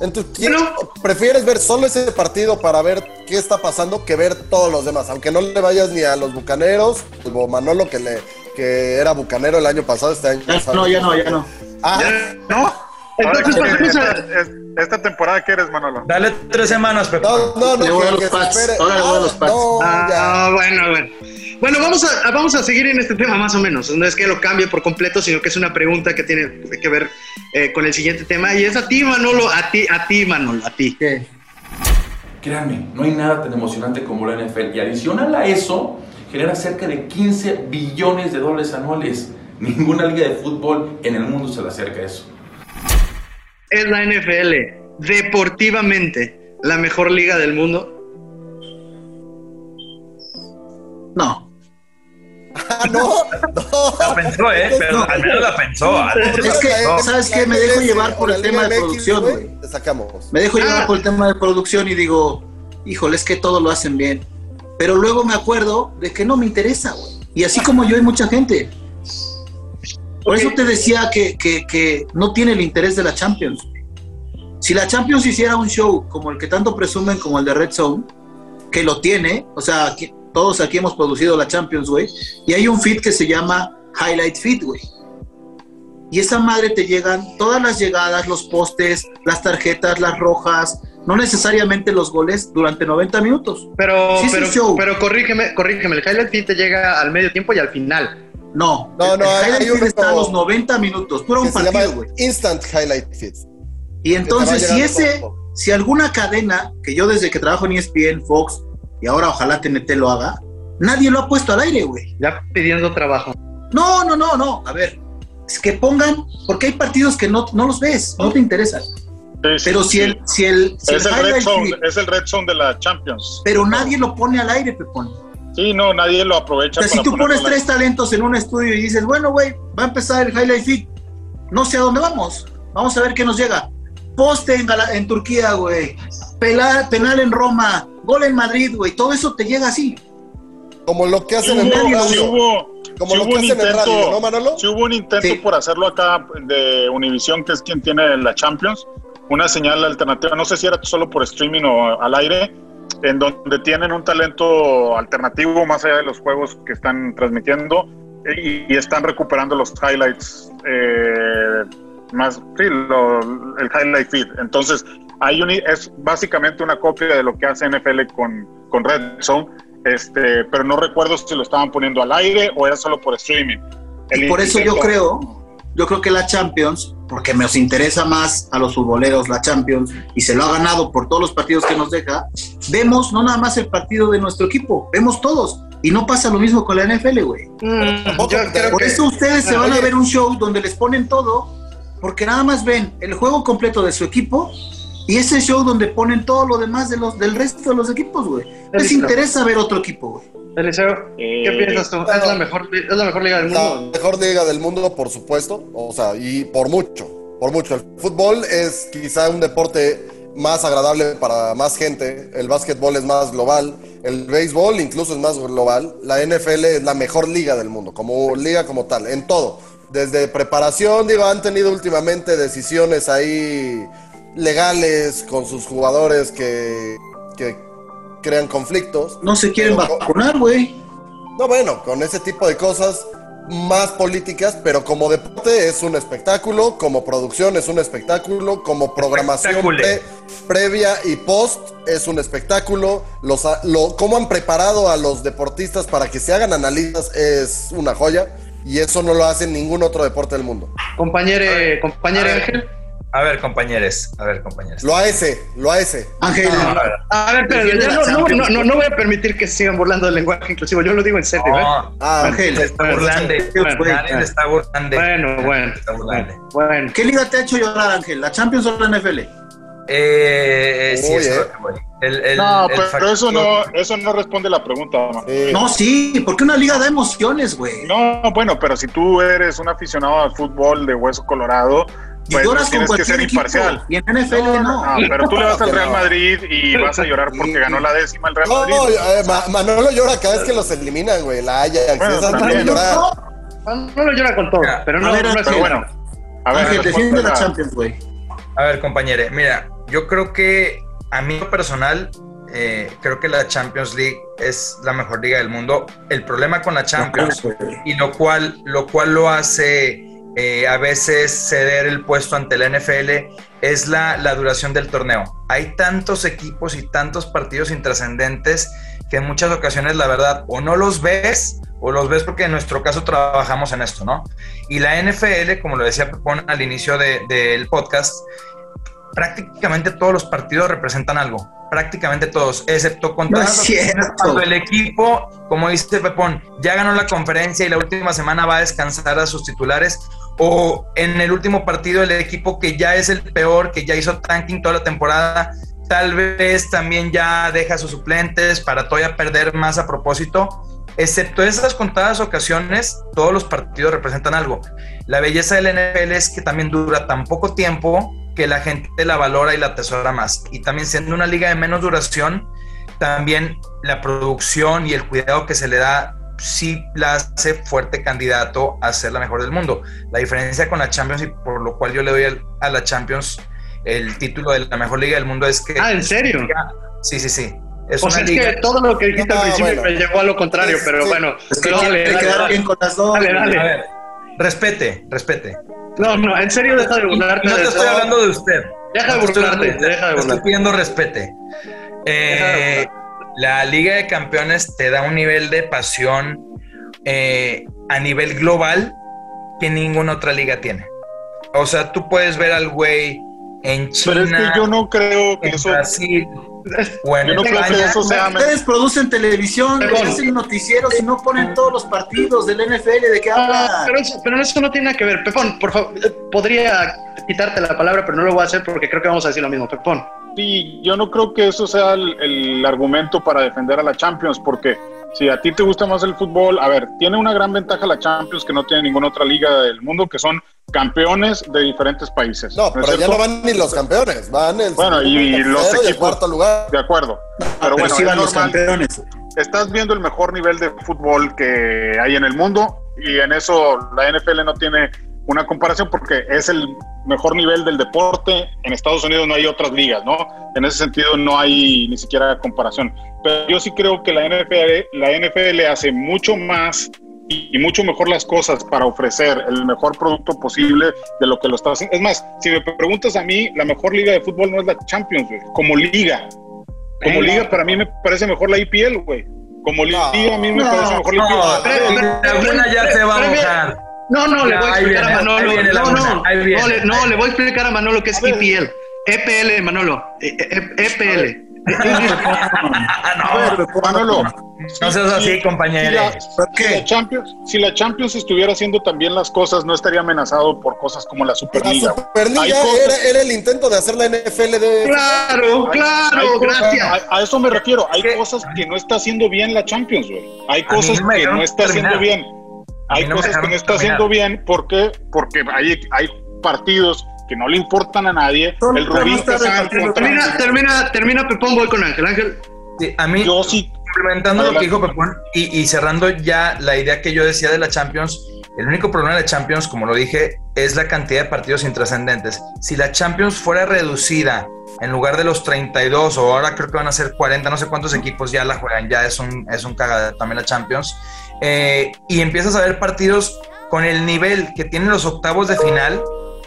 Entonces, ¿quién- prefieres ver solo ese partido para ver qué está pasando que ver todos los demás? Aunque no le vayas ni a los bucaneros, o Manolo que le que era bucanero el año pasado, este año. Ya no, ya no, ya no. Ah, ¿No? Ahora, Entonces, ¿qué- ¿por qué no se- esta, es- esta temporada que eres, Manolo? Dale tres semanas, Pepe. no, no, no. Voy a los Pats. Ahora le voy a los Pats. no, Ah, bueno, bueno. Bueno, vamos a, vamos a seguir en este tema más o menos. No es que lo cambie por completo, sino que es una pregunta que tiene que ver eh, con el siguiente tema. Y es a ti, Manolo, a ti, a ti, Manolo, a ti. ¿Qué? Créanme, no hay nada tan emocionante como la NFL. Y adicional a eso, genera cerca de 15 billones de dólares anuales. Ninguna liga de fútbol en el mundo se le acerca a eso. ¿Es la NFL deportivamente la mejor liga del mundo? No. Ah, no, no. La pensó, ¿eh? Pero al menos la pensó. menos Es que, pensó. ¿sabes qué? Me dejo llevar por el tema de producción, güey. Te sacamos. Me dejo llevar Ah. por el tema de producción y digo, híjole, es que todo lo hacen bien. Pero luego me acuerdo de que no me interesa, güey. Y así como yo hay mucha gente. Por eso te decía que, que- que no tiene el interés de la Champions. Si la Champions hiciera un show como el que tanto presumen como el de Red Zone, que lo tiene, o sea, aquí- todos aquí hemos producido la Champions, güey, y hay un feed que se llama Highlight Feed, güey. Y esa madre te llegan todas las llegadas, los postes, las tarjetas, las rojas, no necesariamente los goles durante 90 minutos. Pero, Sí, pero, pero corrígeme, corrígeme, el highlight feed te llega al medio tiempo y al final. No, No, el- no, el hay- highlight hay uno- está a los 90 minutos, dura un partido, güey. Instant Highlight Feed. Y entonces, si ese, poco a poco. si alguna cadena, que yo desde que trabajo en ESPN, Fox, y ahora ojalá TNT lo haga, nadie lo ha puesto al aire, güey. Ya pidiendo trabajo. No, no, no, no. A ver, es que pongan, porque hay partidos que no, no los ves, no te interesan. Sí, sí, Pero si sí. el, si el, si es el el, red highlight zone, feed- es el red zone de la Champions. pero nadie lo pone al aire, Pepón. Sí, no, nadie lo O aprovecha. sea, si tú pones tres talentos en un estudio y dices, bueno, güey, va a empezar el highlight feed, no sé a dónde vamos. Vamos a ver qué nos llega. Poste en, Gala- en Turquía, güey. Penal en Roma. Gol en Madrid, güey. Todo eso te llega así. Como lo que Sí hacen en radio. sí hubo, Como sí lo hubo que un hacen en radio, ¿no, Manolo? sí hubo un intento Sí. por hacerlo acá de Univision, que es quien tiene la Champions, una señal alternativa, no sé si era solo por streaming o al aire, en donde tienen un talento alternativo más allá de los juegos que están transmitiendo y, y están recuperando los highlights eh, más, sí, lo- el highlight feed. Entonces, hay un, es básicamente una copia de lo que hace NFL con, con Red Zone, este, pero no recuerdo si lo estaban poniendo al aire o era solo por streaming. El Y por eso yo creo, yo creo que la Champions, porque nos interesa más a los futboleros la Champions y se lo ha ganado por todos los partidos que nos deja, vemos no nada más el partido de nuestro equipo, vemos todos. Y no pasa lo mismo con la NFL, güey. Creo Por que- eso ustedes se van a ver un show donde les ponen todo, porque nada más ven el juego completo de su equipo y ese show donde ponen todo lo demás de los, del resto de los equipos, güey. Les interesa ver otro equipo, güey. Eliseo, ¿qué Eh, piensas tú? ¿Es la, mejor, ¿Es la mejor liga del La mundo? mejor liga del mundo, por supuesto. O sea, y por mucho, por mucho. El fútbol es quizá un deporte más agradable para más gente. El básquetbol es más global. El béisbol incluso es más global. La NFL es la mejor liga del mundo, como liga como tal, en todo. Desde preparación, digo, han tenido últimamente decisiones ahí legales con sus jugadores que, que crean conflictos. No se quieren Pero- vacunar, güey. No, bueno, con ese tipo de cosas más políticas, pero como deporte es un espectáculo, como producción es un espectáculo, como programación pre- previa y post es un espectáculo. Los, a- lo, cómo han preparado a los deportistas para que se hagan analistas es una joya y eso no lo hace ningún otro deporte del mundo. Compañero, compañero. Ángel. A ver, compañeros, a ver, compañeros. Lo AS, lo AS. Ángel, A ver, pero no, no, no, no voy a permitir que sigan burlando del lenguaje inclusivo. Yo lo digo en serio, ¿eh? No, Ah, Ángel, se está burlando. Bueno, está burlando. Bueno, bueno. Está burlando. Bueno. ¿qué liga te ha hecho llorar, Ángel? ¿La Champions o la NFL? Eh, sí, Uy, eso eh. El- el- No, el pero factor- eso no, eso no responde la pregunta. Sí. No, sí, porque una liga da emociones, güey. No, bueno, pero si tú eres un aficionado al fútbol de hueso colorado, pues lloras con tienes que cualquier ser equipo. imparcial. Y en NFL no. No, pero tú le vas al Real No. Madrid y vas a llorar porque ganó la décima el Real No, Madrid. eh, Ma- Manolo llora cada vez que los eliminan, güey. La Ajax. Bueno, también. no llora. No lo llora con todo, pero no, a ver, no es Pero bueno, a ver, Ángel, defiende la Champions, güey. A ver, compañero, mira, yo creo que a mí personal, eh, creo que la Champions League es la mejor liga del mundo. El problema con la Champions, y lo cual lo, cual lo hace eh, a veces ceder el puesto ante la NFL, es la, la duración del torneo. Hay tantos equipos y tantos partidos intrascendentes que en muchas ocasiones, la verdad, o no los ves, o los ves porque en nuestro caso trabajamos en esto, ¿no? Y la NFL, como lo decía Pepón al inicio de- del podcast, prácticamente todos los partidos representan algo. Prácticamente todos, excepto contra No cuando el equipo, como dice Pepón, ya ganó la conferencia y la última semana va a descansar a sus titulares. O en el último partido, el equipo que ya es el peor, que ya hizo tanking toda la temporada, tal vez también ya deja a sus suplentes para todavía perder más a propósito. Excepto esas contadas ocasiones, todos los partidos representan algo. La belleza del NFL es que también dura tan poco tiempo que la gente la valora y la atesora más. Y también siendo una liga de menos duración, también la producción y el cuidado que se le da sí la hace fuerte candidato a ser la mejor del mundo. La diferencia con la Champions y por lo cual yo le doy a la Champions el título de la mejor liga del mundo es que... Ah, ¿en serio? Sí, sí, sí. Es O sea, una es liga... que todo lo que dijiste No, al principio bueno. me llevó a lo contrario, pero sí. bueno. Es que dale, dale, quedar dale. bien con las dos. Dale, dale. A ver, respete, respete. No, no, en serio, deja de burlarte. no te de estoy hablando de usted. Deja de estoy burlarte, deja de te Estoy burlarte. pidiendo respete. Eh, la Liga de Campeones te da un nivel de pasión eh, a nivel global que ninguna otra liga tiene. O sea, tú puedes ver al güey en China, Pero es que yo no creo que en eso. Brasil o en Yo no creo que España. eso sea. Ustedes producen televisión, les hacen noticieros y no ponen todos los partidos del NFL. ¿De qué Ah, hablan? pero, eso, pero eso no tiene nada que ver. Pepón, por favor, eh, podría quitarte la palabra, pero no lo voy a hacer porque creo que vamos a decir lo mismo. Pepón. Sí, yo no creo que eso sea el, el argumento para defender a la Champions, porque si a ti te gusta más el fútbol, a ver, tiene una gran ventaja la Champions que no tiene ninguna otra liga del mundo, que son campeones de diferentes países. No, pero ya cierto? no van ni los campeones, van el Bueno, y- y segundo, los tercero y el equipos. cuarto lugar. De acuerdo. Pero, Pero bueno, sí van los normal. campeones. estás viendo el mejor nivel de fútbol que hay en el mundo y en eso la NFL no tiene una comparación porque es el mejor nivel del deporte. En Estados Unidos no hay otras ligas, ¿no? En ese sentido no hay ni siquiera comparación. Pero yo sí creo que la NFL, la NFL hace mucho más y, y mucho mejor las cosas para ofrecer el mejor producto posible de lo que lo está haciendo. Es más, si me preguntas a mí, la mejor liga de fútbol no es la Champions, güey. Como liga. Como Venga. liga, para mí me parece mejor la IPL, güey. Como liga, a mí me no, parece mejor la No, IPL. Pero- pero- pero- ya se va a pero- mojar. No, no, le voy a explicar a Manolo. la No, no, no, le, no, le voy a explicar a Manolo que es EPL. EPL, Manolo. E- e- EPL. Ah, no, Manolo, no seas así, compañero. la, ¿Por si qué? la Champions, si la Champions estuviera haciendo también las cosas, no estaría amenazado por cosas como la La Superliga. güey. Superliga era, era el intento de hacer la NFL de... Claro, Hay- claro, gracias. A, a eso me refiero. Hay ¿Qué? cosas que no está haciendo bien la Champions, güey. Hay cosas que no está terminar. haciendo bien. Hay no cosas que no está haciendo bien. ¿Por qué? Porque hay, hay partidos que no le importan a nadie. Solo El contra- Termina, termina, termina, Pepón, voy con Ángel. Ángel, Sí, a mí, Yo sí complementando lo que dijo Pepón y, y cerrando ya la idea que yo decía de la Champions, el único problema de la Champions, como lo dije, es la cantidad de partidos intrascendentes. Si la Champions fuera reducida en lugar de los 32 o ahora creo que van a ser 40, no sé cuántos equipos ya la juegan, ya es un, es un cagadero también la Champions, eh, y empiezas a ver partidos con el nivel que tienen los octavos de final,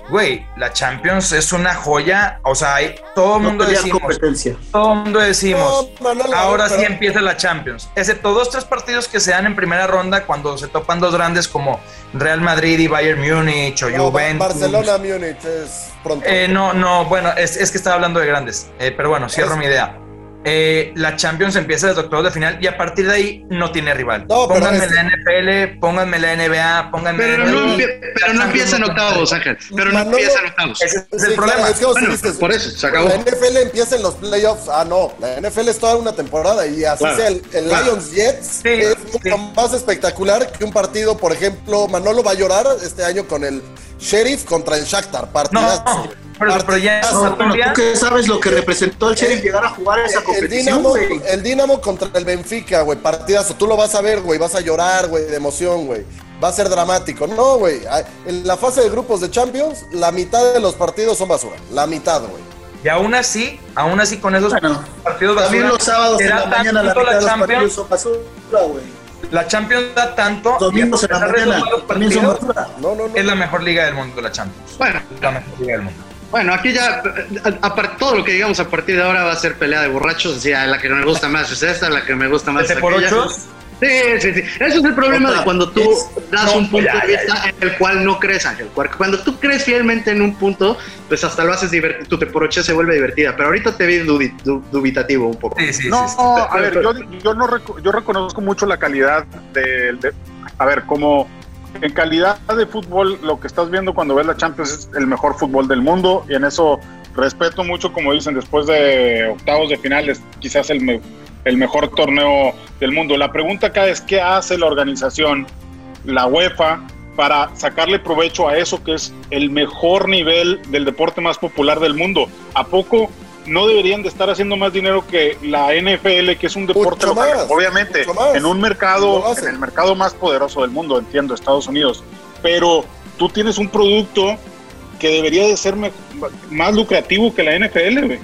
güey, la Champions es una joya. O sea, hay, todo el No mundo decimos, competencia. todo el mundo decimos, No, Manolo, ahora sí empieza la Champions. Excepto dos, tres partidos que se dan en primera ronda cuando se topan dos grandes como Real Madrid y Bayern Múnich o No, Juventus. Barcelona, Múnich es pronto. Eh, no, no, bueno, es, es que estaba hablando de grandes. Eh, pero bueno, cierro Es- mi idea. Eh, la Champions empieza desde octavos de final y a partir de ahí no tiene rival. No, pero pónganme es- la NFL, pónganme la NBA, pónganme Pero la no, NBA. empie- pero no empieza en octavos, Ángel. Pero no empieza en octavos. Ese es Sí, el problema. claro, es que vos Bueno, dices, por eso, se acabó. La NFL empieza en los playoffs. Ah, no. La NFL es toda una temporada y así Claro, sea el, el claro. Lions Jets Sí, es sí. mucho más espectacular que un partido, por ejemplo, Manolo va a llorar este año con el Sheriff contra el Shakhtar. No, Partidazo. Pero, pero ya. No, bueno, tú que sabes lo que representó el Sheriff llegar a jugar esa El competición, güey. el Dinamo contra el Benfica, güey, partidazo. Tú lo vas a ver, güey, vas a llorar, güey, de emoción, güey. Va a ser dramático. No, güey. En la fase de grupos de Champions, la mitad de los partidos son basura. La mitad, güey. Y aún así, aún así con esos Bueno, partidos También basura, los sábados en la mañana la mitad de los Champions, partidos son basura, güey. La Champions da tanto. Domingos en la a mañana malos también son partidos, basura. No, no, no. Es la mejor liga del mundo, la Champions. Bueno, La mejor liga del mundo. Bueno, aquí ya, a- a- todo lo que digamos a partir de ahora va a ser pelea de borrachos. O sea, la que me gusta más es esta, la que me gusta más es ¿Ese por aquella. ocho? Sí, sí, sí. Eso es el problema Otra. de cuando tú Es- das no, un punto ya, de ya, en el cual no crees, Ángel. Cuando tú crees fielmente en un punto, pues hasta lo haces divertido. Tu te por ocho se vuelve divertida. Pero ahorita te vi dubitativo un poco. Sí, sí, No, sí, sí. a ver, yo, yo no reco- yo reconozco mucho la calidad del de, a ver, como en calidad de fútbol, lo que estás viendo cuando ves la Champions es el mejor fútbol del mundo y en eso respeto mucho, como dicen, después de octavos de finales, quizás el, el mejor torneo del mundo. La pregunta acá es, ¿qué hace la organización, la UEFA, para sacarle provecho a eso que es el mejor nivel del deporte más popular del mundo? ¿A poco no deberían de estar haciendo más dinero que la NFL, que es un deporte Mucho local? más, Obviamente, en un mercado, en el mercado más poderoso del mundo, entiendo, Estados Unidos. Pero tú tienes un producto que debería de ser más lucrativo que la NFL, güey.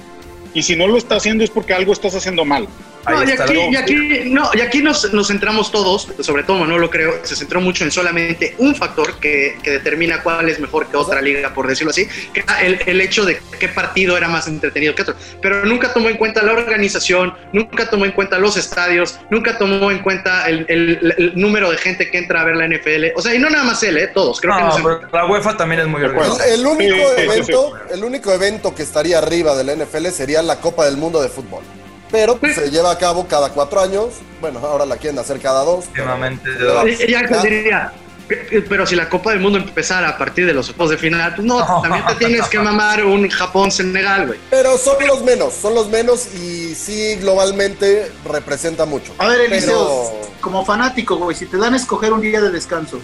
Y si no lo está haciendo es porque algo estás haciendo mal. No, y aquí, la- y aquí, no, y aquí nos, nos centramos todos, sobre todo Manolo creo, se centró mucho en solamente un factor que, que determina cuál es mejor que otra liga, por decirlo así, que era el, el hecho de qué partido era más entretenido que otro. Pero nunca tomó en cuenta la organización, nunca tomó en cuenta los estadios, nunca tomó en cuenta el, el- el número de gente que entra a ver la NFL. O sea, y no nada más él, ¿eh? todos. Creo que No, pero la UEFA también es muy De organizada. El, el único Sí, sí, sí, evento, sí. el único evento que estaría arriba del NFL sería la Copa del Mundo de Fútbol. Pero pues, se lleva a cabo cada cuatro años. Bueno, ahora la quieren hacer cada dos. pero- Últimamente, pero- Y, y Ángel diría, "Pe- pero si la Copa del Mundo empezara a partir de los octavos de final, pues no, No. también te tienes que mamar un Japón-Senegal, güey. Pero son los menos, son los menos y sí globalmente representa mucho. A ver, Eliseo, Pero- como fanático, güey, si te dan a escoger un día de descanso,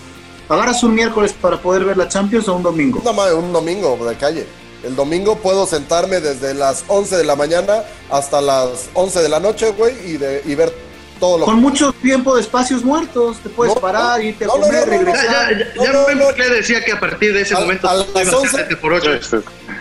¿agarras un miércoles para poder ver la Champions o un domingo? No un domingo de calle. El domingo puedo sentarme desde las 11 de la mañana hasta las 11 de la noche, güey, y, de, y ver todo lo Con mucho tiempo de espacios muertos, te puedes No, parar, no, irte a comer, no, no, Ya, regresar. ya, No, por qué decía que a partir de ese A- momento a las ibas a 11. hacerte por ocho.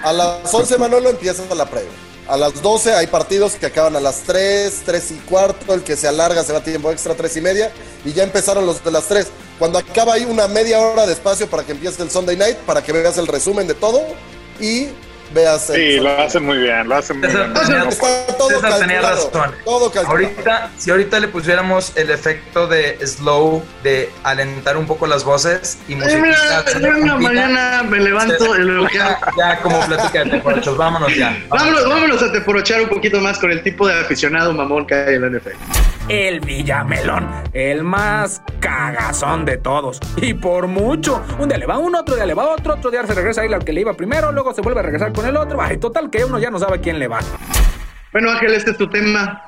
A las 11, Manolo, empieza la previa. A las 12 hay partidos que acaban a las 3, 3 y cuarto. El que se alarga se va a tiempo extra, 3 y media. Y ya empezaron los de las 3. Cuando acaba ahí una media hora de espacio para que empiece el Sunday night, para que veas el resumen de todo y veas. Sí, lo hacen muy bien, lo hacen muy César bien. tenía, Está todo César tenía razón. todo. Ahorita, si ahorita le pusiéramos el efecto de slow, de alentar un poco las voces y Eh, musiquita, mira, en la puntita, mañana me levanto y luego ya, ya como plática de teporachos, vámonos ya. Vámonos, vámonos a teporochar un poquito más con el tipo de aficionado mamón que hay en la NFL. El Villamelón, el más cagazón de todos. Y por mucho. Un día le va uno, otro día le va otro, otro día se regresa a ir al que le iba primero, luego se vuelve a regresar con el otro. Ay, total que uno ya no sabe a quién le va. Bueno, Ángel, este es tu tema.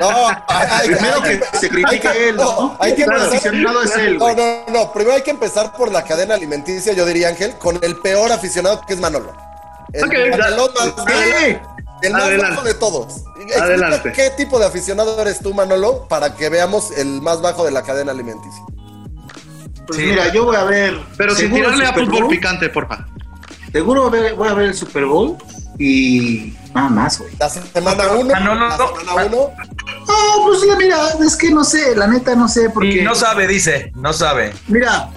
No, hay, hay- Primero hay que se critique hay él, ¿no? hay que El empezar- aficionado es él, No, no, no. Primero hay que empezar por la cadena alimenticia, yo diría, Ángel, con el peor aficionado que es Manolo. El Ok, Manolón más ¡Eh! El más Adelante. bajo de todos. Explica Adelante. ¿Qué tipo de aficionado eres tú, Manolo, para que veamos el más bajo de la cadena alimenticia? Pues Sí. mira, yo voy a ver. Pero sin tirarle a Super fútbol Bowl, picante, porfa. Seguro voy a ver el Super Bowl y nada más, güey. La semana 1. Manolo, La no. semana 1. Ah, pues la- mira, es que no sé, la neta no sé, porque. Y no sabe, dice, no sabe. Mira,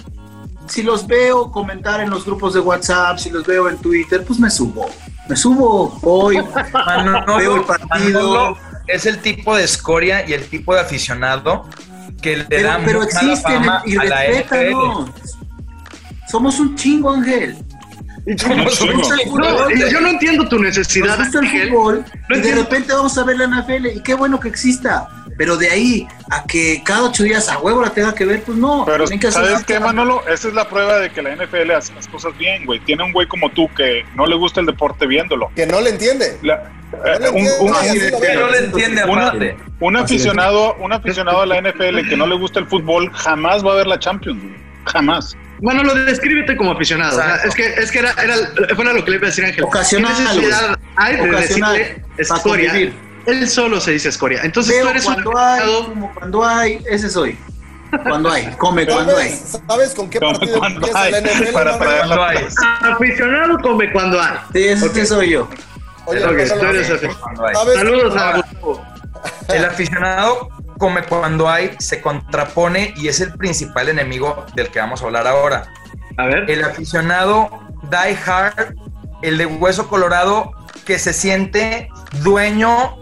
si los veo comentar en los grupos de WhatsApp, si los veo en Twitter, pues me subo. Me subo hoy, Manolo, veo el partido. Manolo es el tipo de escoria y el tipo de aficionado que le Pero, da pero mala existen fama y a la NFL. respétanos. Somos un chingo, Ángel. Somos un chingo. No, y yo no entiendo tu necesidad, Nos gusta el Ángel. fútbol No y de repente vamos a ver la NFL y qué bueno que exista. Pero de ahí a que cada ocho días a huevo la tenga que ver, pues no. Pero Tienen que ¿sabes qué, Manolo? Esa es la prueba de que la NFL hace las cosas bien, güey. Tiene un güey como tú que no le gusta el deporte viéndolo. Que no le entiende. La- No le un, aficionado, un aficionado a la NFL que no le gusta el fútbol jamás va a ver la Champions, güey. Jamás. Bueno, lo descríbete como aficionado. O sea, es que, es que era, era, fuera lo que le iba a decir Ángel. Ocasional, ¿Qué necesidad hay de Ocasional, decirle convivir. Él solo se dice escoria. Entonces Veo tú eres un cuando hay, como cuando hay, ese soy. Cuando hay, come cuando hay. ¿Sabes, ¿Sabes con qué partido empieza hay, la NFL? para hay. Aficionado come cuando hay. Sí, ese soy yo. Saludos a Gustavo. El aficionado come cuando hay, se contrapone y es el principal enemigo del que vamos a hablar ahora. A ver. El aficionado die hard, el de hueso colorado que se siente dueño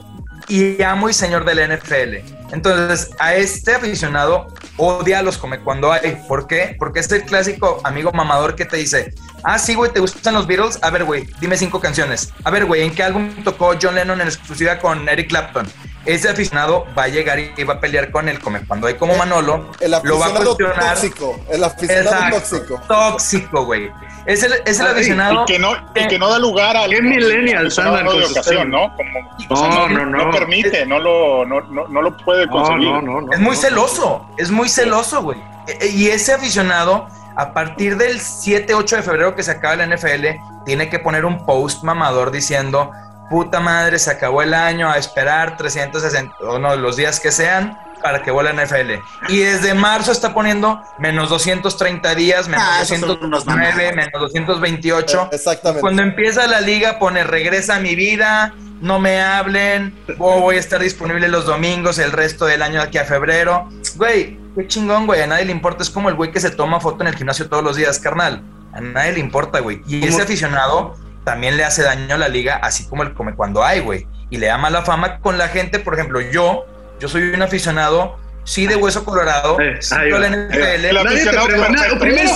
y amo y señor de la NFL. Entonces, a este aficionado odia a los come cuando hay. ¿Por qué? Porque es el clásico amigo mamador que te dice, ah, sí, güey, ¿te gustan los Beatles? A ver, güey, dime cinco canciones. A ver, güey, ¿en qué álbum tocó John Lennon en exclusiva con Eric Clapton? Ese aficionado va a llegar y va a pelear con el come cuando hay como Manolo. El lo va a aficionado cuestionar. tóxico. El aficionado Exacto, tóxico. tóxico, güey. Es el, es el Ay, aficionado. Y que no, y que no da lugar al ¿Qué millennials aficionado andan con de ocasión? ¿no? Como, No, o sea, no, no. permite, no lo, no, no, no lo puede No, conseguir. no, no, no. Es muy no. celoso, es muy celoso, güey. E- e- Y ese aficionado, a partir del 7-8 de febrero que se acaba la NFL, tiene que poner un post mamador diciendo, puta madre, se acabó el año, a esperar 360, o no, los días que sean, para que vuelva la NFL. Y desde marzo está poniendo menos 230 días, menos Ah, esos son unos 209, mamadas. menos 228. Exactamente. Cuando empieza la liga pone regresa a mi vida, no me hablen, o voy a estar disponible los domingos el resto del año de aquí a febrero. Güey, qué chingón, güey, a nadie le importa, es como el güey que se toma foto en el gimnasio todos los días, carnal. A nadie le importa, güey. Y ese aficionado también le hace daño a la liga, así como el come cuando hay, güey. Y le da mala fama con la gente, por ejemplo, yo, yo soy un aficionado, sí de hueso colorado, Eh, sí la. NFL. Nadie te preguntó. Primero,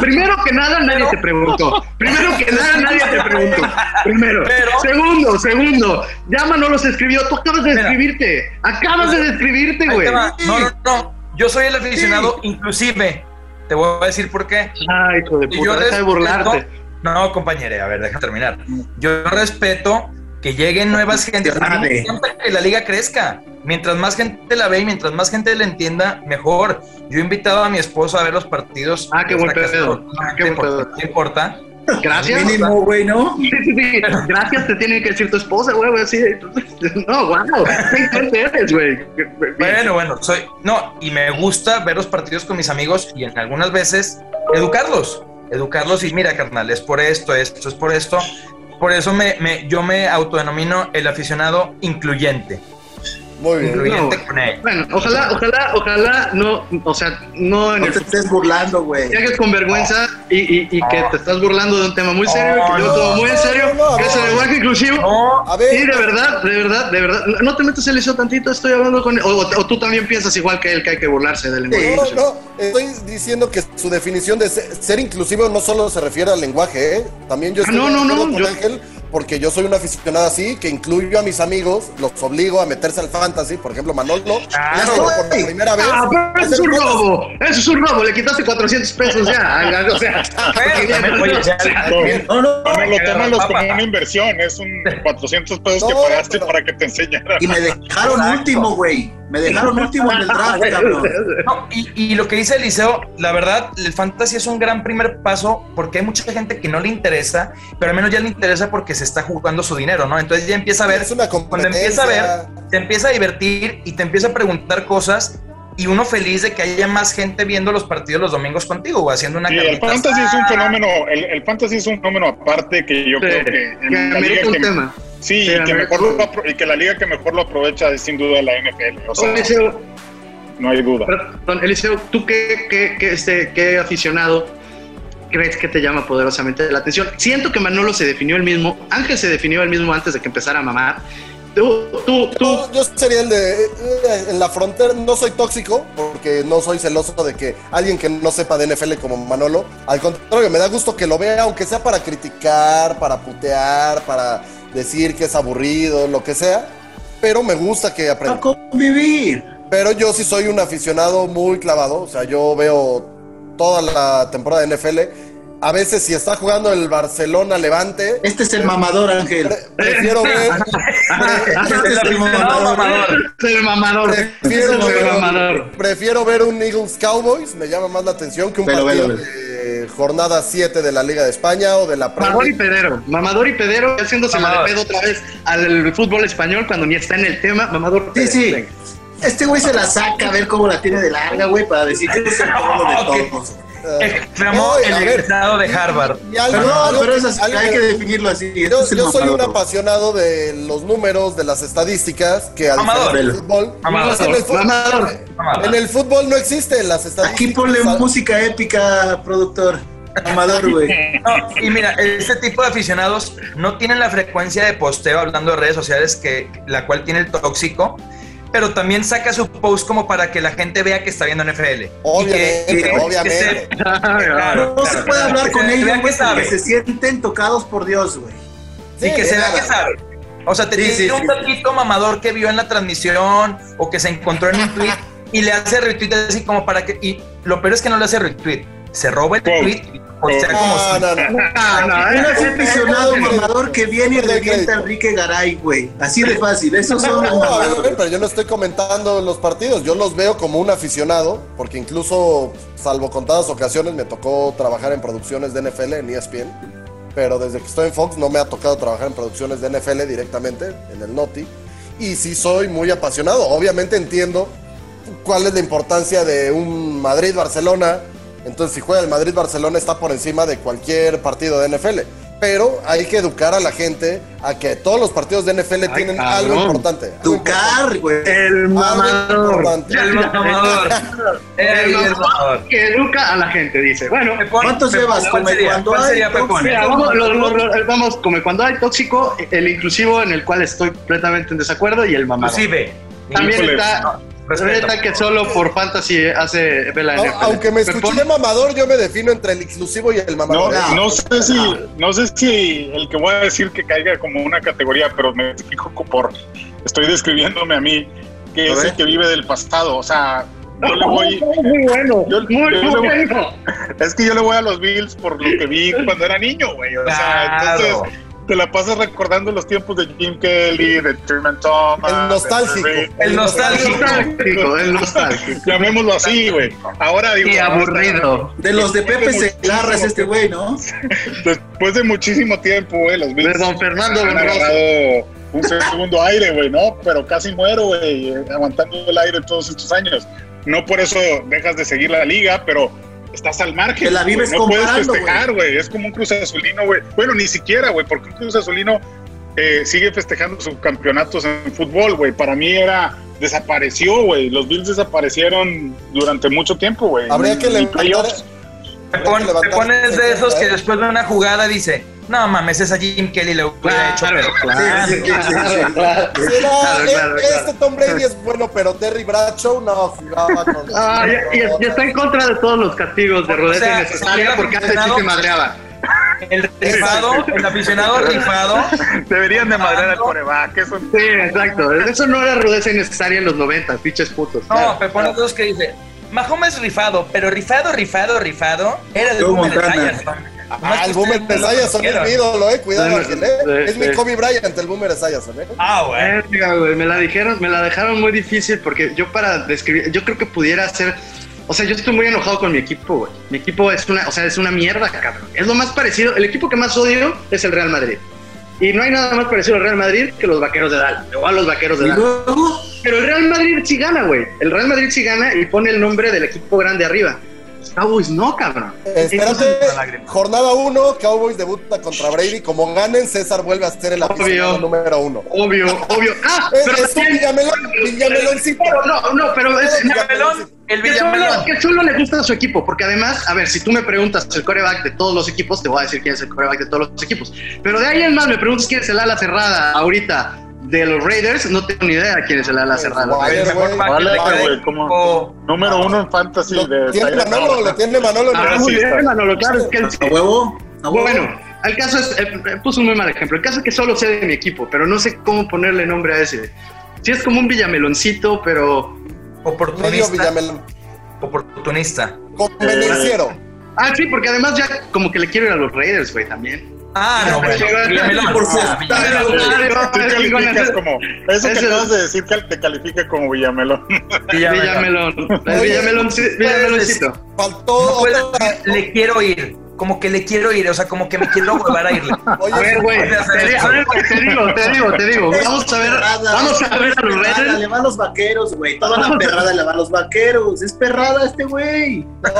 primero, que nada, nadie te preguntó. Primero que nada, nadie te preguntó. Primero. Pero- segundo, segundo. Ya Manolo se escribió. Tú acabas de describirte. Acabas de describirte, güey. No, no, no. Yo soy el aficionado, inclusive. Te voy a decir por qué. Ay, hijo de puta, deja de respeto- burlarte. No, compañere, a ver, déjame terminar. Yo respeto que lleguen nuevas gente. A mí me encanta que la liga crezca. Mientras más gente la ve y mientras más gente la entienda, mejor. Yo he invitado a mi esposo a ver los partidos. Ah, qué buen casado, pedo. no Ah, qué buen importa, pedo. No importa. Gracias. Mínimo, güey, ¿no? Sí, sí, sí. Gracias te tiene que decir tu esposa, güey. Así. No, wow. Qué eres, güey. Bueno, bueno, soy. No, y me gusta ver los partidos con mis amigos y en algunas veces educarlos. Educarlos y mira, carnal, es por esto, esto es por esto. Por eso me, me- yo me autodenomino el aficionado incluyente. Muy bien. Incluyente No. con él. Bueno, ojalá, ojalá, ojalá no, o sea, no en No el te estés burlando, güey. que hagas con vergüenza y, y- y que No. te estás burlando de un tema muy serio, No, que yo no, tomo muy en serio, no, no, que es el no. lenguaje inclusivo. No, A ver, Sí, de verdad, de verdad, de verdad. No te metas el liceo tantito, estoy hablando con él. O, o tú también piensas igual que él, que hay que burlarse del lenguaje. No, inclusivo. no, estoy diciendo que su definición de ser, ser inclusivo no solo se refiere al lenguaje, ¿eh? También yo Ah, estoy no, de no, no, con yo- Ángel, porque yo soy un aficionado así, que incluyo a mis amigos, los obligo a meterse al fantasy, por ejemplo, Manolo, Ah, no, solo por la primera vez. Ah, pero eso es un fantasy. robo, eso es un robo, le quitaste 400 pesos ya. O sea, No, no, No, lo tómalos como una inversión, es un 400 pesos que No, pagaste pero- para que te enseñaran. Y me dejaron Exacto. último, güey. Me dejaron último en el draft, cabrón. No, y, y lo que dice Eliseo, la verdad, el fantasy es un gran primer paso porque hay mucha gente que no le interesa, pero al menos ya le interesa porque se está jugando su dinero, ¿no? Entonces ya empieza a ver, Es una cuando empieza a ver, te empieza a divertir y te empieza a preguntar cosas y uno feliz de que haya más gente viendo los partidos los domingos contigo o haciendo una Sí, el fantasy es un fenómeno, el, el fantasy es un fenómeno aparte que yo Sí, creo que en que la liga amerita un que- tema. Sí, y que mejor lo, y que la liga que mejor lo aprovecha es sin duda la NFL. O sea, Oye, Seo, no hay duda. Perdón, Eliseo, ¿tú qué, qué, qué, este, qué aficionado crees que te llama poderosamente la atención? Siento que Manolo se definió el mismo, Ángel se definió el mismo antes de que empezara a mamar. Tú, tú, tú. Yo, yo sería el de. eh, En la frontera, no soy tóxico, porque no soy celoso de que alguien que no sepa de NFL como Manolo. Al contrario, me da gusto que lo vea, aunque sea para criticar, para putear, para decir que es aburrido, lo que sea. Pero me gusta que A aprenda. convivir. Pero yo sí soy un aficionado muy clavado. O sea, yo veo toda la temporada de NFL. A veces, si está jugando el Barcelona Levante, Este es el mamador, Ángel. pre- prefiero ver. Este es el mamador. El mamador. Prefiero El ver, mamador. prefiero ver un Eagles Cowboys, me llama más la atención que un partido velo. de jornada 7 de la Liga de España o de la Mamador y Premier. pedero. Mamador y pedero haciéndose la de Mamador. pedo otra vez al fútbol español cuando ni está en el tema. Mamador. Sí, pedero. sí. Venga. Este güey se la saca a ver cómo la tiene de larga, güey, para decir que es el de todos. Exclamó No, y a el ver. egresado de Harvard. Y algo- Perdón, algo pero que- es así, algo hay que- definirlo así. Yo, soy un apasionado de los números, de las estadísticas, que al Mamador. del fútbol, Mamador. en, el fútbol. Mamador. en el fútbol no existen las estadísticas. Aquí ponle música épica, productor. Amador, güey. No, y mira, este tipo de aficionados no tienen la frecuencia de posteo hablando de redes sociales que la cual tiene el tóxico, pero también saca su post como para que la gente vea que está viendo NFL. Obviamente, Y que- obviamente. se- claro, No se puede claro, hablar con ellos, que sabe. se sienten tocados por Dios, güey. y Sí, que se vea que sabe. O sea, te Sí, tiene sí, un sí. tatito mamador que vio en la transmisión o que se encontró en un tweet y le hace retweet así como para que. Y lo peor es que no le hace retweet. Se roba el tweet y postea como No, si- no, no. Ah, no, aficionado mamador que viene y revienta a Enrique Garay, güey. Así de fácil. Esos son los No, a ver, mamadores. pero yo no estoy comentando los partidos, yo los veo como un aficionado, porque incluso, salvo contadas ocasiones, me tocó trabajar en producciones de NFL en ESPN, pero desde que estoy en Fox no me ha tocado trabajar en producciones de NFL directamente, en el Noti, y sí soy muy apasionado. Obviamente entiendo cuál es la importancia de un Madrid-Barcelona, entonces si juega el Madrid-Barcelona está por encima de cualquier partido de NFL. Pero hay que educar a la gente a que todos los partidos de NFL Ay, tienen cabrón. algo importante. Educar, güey. El mamador. El mamador. El El mamador que educa a la gente, dice. Bueno, ¿Cuántos llevas? ¿Cuál Como sería? cuando ¿Cuál hay? Mira, vamos, lo- lo- lo- vamos, como cuando hay tóxico, el inclusivo en el cual estoy completamente en desacuerdo y el mamador. Inclusive. También Híjole. está, Respeto. está que solo por fantasy hace ve la NFL. Aunque me escuché mamador, yo me defino entre el exclusivo y el mamador. no sé si, no sé si el que voy a decir que caiga como una categoría, pero me explico por, estoy describiéndome a mí, que A es el que vive del pasado. O sea, yo le voy, Muy bueno, Yo- muy yo le voy- bueno. es que yo le voy a los Bills por lo que vi cuando era niño, güey. O sea, Claro. entonces te la pasas recordando los tiempos de Jim Kelly, de Truman Thomas. El nostálgico. El nostálgico. nostálgico, el nostálgico. Llamémoslo así, güey. Ahora digo, Y aburrido. De los de Pepe es este güey, ¿no? Después de muchísimo tiempo, güey, los Bills De don Fernando han un segundo aire, güey, ¿no? Pero casi muero, güey, eh, aguantando el aire todos estos años. No por eso dejas de seguir la liga, pero estás al margen. Te la vives No puedes festejar, güey. Es como un Cruz Azulino, güey. Bueno, ni siquiera, güey, porque un Cruz Azulino eh, sigue festejando sus campeonatos en fútbol, güey. Para mí era desapareció, güey. Los Bills desaparecieron durante mucho tiempo, güey. Habría que levantar-. Te pon- te pones de esos que después de una jugada dice, no mames, esa Jim Kelly le hubiera hecho, Claro, pero claro, este. Tom Brady es bueno, pero Terry Bradshaw no jugaba con Ah, y, y- y está en contra de todos los castigos de O rudeza sea, innecesaria si porque antes sí aficionado- se madreaba. el rifado, el aficionado rifado, Deberían de madrear al coreback. Eso Sí, exacto. Eso no era rudeza innecesaria en los 90, pinches putos. no, es de esos que dice, Mahomes rifado, pero rifado, rifado, rifado, era el Joe boomer de Montana. Ah, el Boomer Esiason es mi ídolo, eh. Cuidado, Sí, Ángel, eh. sí, Es mi. Kobe Bryant, el Boomer Esiason, eh. Ah, güey. Verga, güey, me la dijeron, me la dejaron muy difícil porque yo para describir, yo creo que pudiera ser, o sea, yo estoy muy enojado con mi equipo, güey. Mi equipo es una, o sea, es una mierda, cabrón. Es lo más parecido, el equipo que más odio es el Real Madrid. Y no hay nada más parecido al Real Madrid que los Vaqueros de Dallas. O a los Vaqueros de Dallas. Pero el Real Madrid sí gana, güey. El Real Madrid sí gana y pone el nombre del equipo grande arriba. Cowboys no, cabrón. Espérate, jornada 1, Cowboys debuta contra Brady. Como ganen, César vuelve a ser el aficionado número uno. Obvio, obvio. Ah, Es, pero es un Villamelón, Villameloncito. Pero no, no, pero es Villamelón, el que solo, Villamelón. que solo le gusta a su equipo, porque además, a ver, si tú me preguntas el coreback de todos los equipos, te voy a decir quién es el coreback de todos los equipos. Pero de ahí en más me preguntas quién es el ala cerrada ahorita de los Raiders, no tengo ni idea quién es el ala cerrada. como- equipo. Número uno en fantasy Lo de tiene Manolo, lo tiene Manolo Ah, muy bien, está. Manolo, claro, es que él sí. ¿A huevo? ¿A huevo? Bueno, el caso es, eh, eh, puse un muy mal ejemplo. El caso es que solo sé de mi equipo, pero no sé cómo ponerle nombre a ese. Sí es como un villameloncito, pero... Oportunista. Villamelón. Oportunista. Convenenciero. Ah, sí, porque además ya como que le quiero ir a los Raiders, güey, también. Ah, no, bueno. Por con- como, eso que acabas de decir te califica como Villamelón. Villamelón. Villamelón, Villameloncito. Faltó le quiero ir. Como que le quiero ir, o sea, como que me quiero volver a ir. Oye, A ver, güey, te, digo, te digo, te digo. Vamos a ver, Perrada, vamos a ver a los perrada, Raiders. Le van los vaqueros, güey. Toda la perrada le van los vaqueros. Es perrada este güey. No,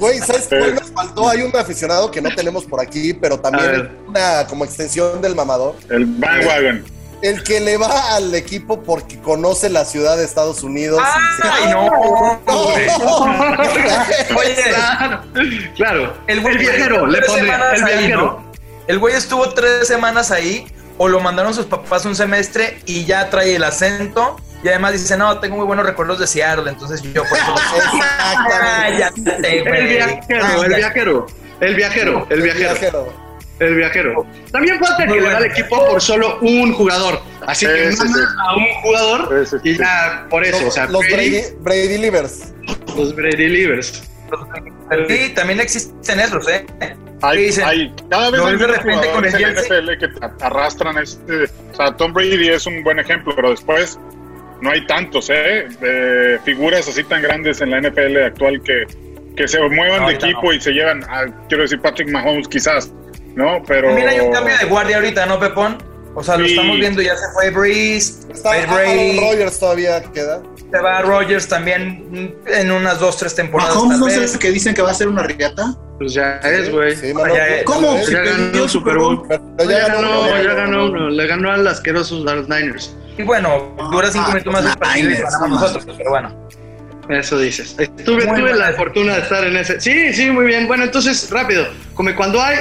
güey, ¿sabes cuál nos faltó? Hay un aficionado que no tenemos por aquí, pero también una como extensión del mamador. El bandwagon. El que le va al equipo porque conoce la ciudad de Estados Unidos. se- Ay, no. güey. Oye, Claro, claro. el, güey el viajero, le semanas El ahí, viajero. ¿no? El güey estuvo tres semanas ahí, o lo mandaron sus papás un semestre y ya trae el acento. Y además dice, no, tengo muy buenos recuerdos de Seattle, entonces yo por eso... Exactamente. El viajero, el viajero. El viajero, el viajero. El viajero. También falta que le da bueno. al equipo por solo un jugador. Así que Sí, sí, manda a un jugador y ya por eso. o sea, los Brady, Brady, Brady Livers. los Brady Livers. Sí, también existen esos, ¿eh? Hay, ¿Qué dicen? hay, cada vez hay de repente con el. NFL que te arrastran este. O sea, Tom Brady es un buen ejemplo, pero después no hay tantos, ¿eh? De figuras así tan grandes en la NFL actual que, que se muevan No, de equipo no. y se llevan, a, quiero decir, Patrick Mahomes quizás, ¿no? Pero. También hay un cambio de guardia ahorita, ¿no, Pepón? O sea, lo Sí. estamos viendo, ya se fue Breeze, Está Rodgers todavía queda. se va Rogers también mm, en unas dos, tres temporadas. Mahomes no es el que dicen que va a ser una riata. Pues ya es, güey. Sí, ¿Cómo? Ya ganó el Super Bowl. Ya, ganó, ya ganó uno. Le ganó al asqueroso a los Niners. Y bueno, dura cinco Ah, minutos más el los partido y ganamos no nosotros, pero bueno. Eso dices. Tuve, Muy tuve la fortuna de estar en ese. Sí, sí, muy bien. Bueno, entonces, rápido. Como cuando hay,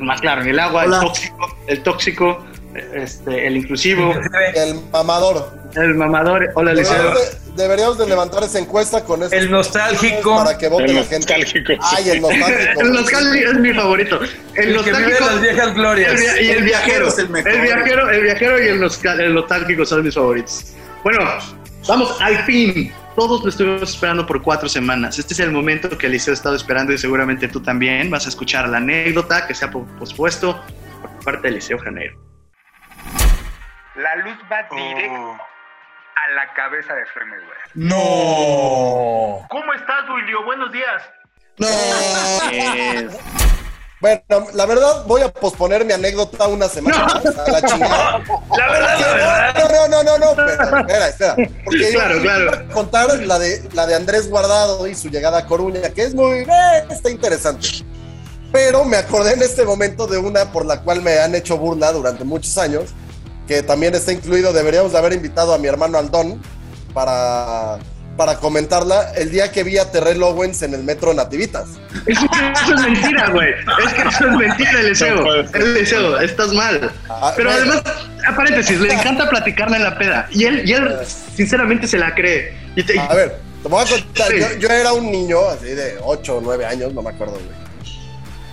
más claro, en el agua, Hola. el tóxico, el tóxico, este, el inclusivo, El mamador. el mamador. Hola, Liceo. Deberíamos de, deberíamos de levantar esa encuesta con eso. El nostálgico. Para que vote El la gente. nostálgico. Ay, el nostálgico. El nostálgico es mi favorito. El, El que vive nostálgico. las viejas glorias. el y el viajero. es el mejor. El viajero, el viajero y el, el nostálgico son mis favoritos. Bueno, vamos, al fin. Todos lo estuvimos esperando por cuatro semanas. Este es el momento que Eliseo ha estado esperando y seguramente tú también. Vas a escuchar la anécdota que se ha po- pospuesto por parte de Eliseo Janeiro. La luz va directo a la cabeza de Floyd Mayweather. No. ¿Cómo estás, Duilio? Buenos días. No. Bueno, la verdad voy a posponer mi anécdota una semana más a la chingada. La verdad, la verdad. No, no, no, no, no, espera, espera, espera. Porque Claro, yo claro. iba a contar la de, la de Andrés Guardado y su llegada a Coruña, que es muy, eh, está interesante. Pero me acordé en este momento de una por la cual me han hecho burla durante muchos años, que también está incluido, deberíamos de haber invitado a mi hermano Aldón para, para comentarla el día que vi a Terrell Owens en el metro Nativitas. Eso, eso es mentira, güey. Es que eso es mentira, ser. Eliseo, estás mal. Ah, Pero además, a paréntesis, le encanta platicarla en la peda. Y él, y él sinceramente se la cree. Y te- A ver, te voy a contar. Sí. Yo, yo era un niño, así de 8 o 9 años, no me acuerdo, güey.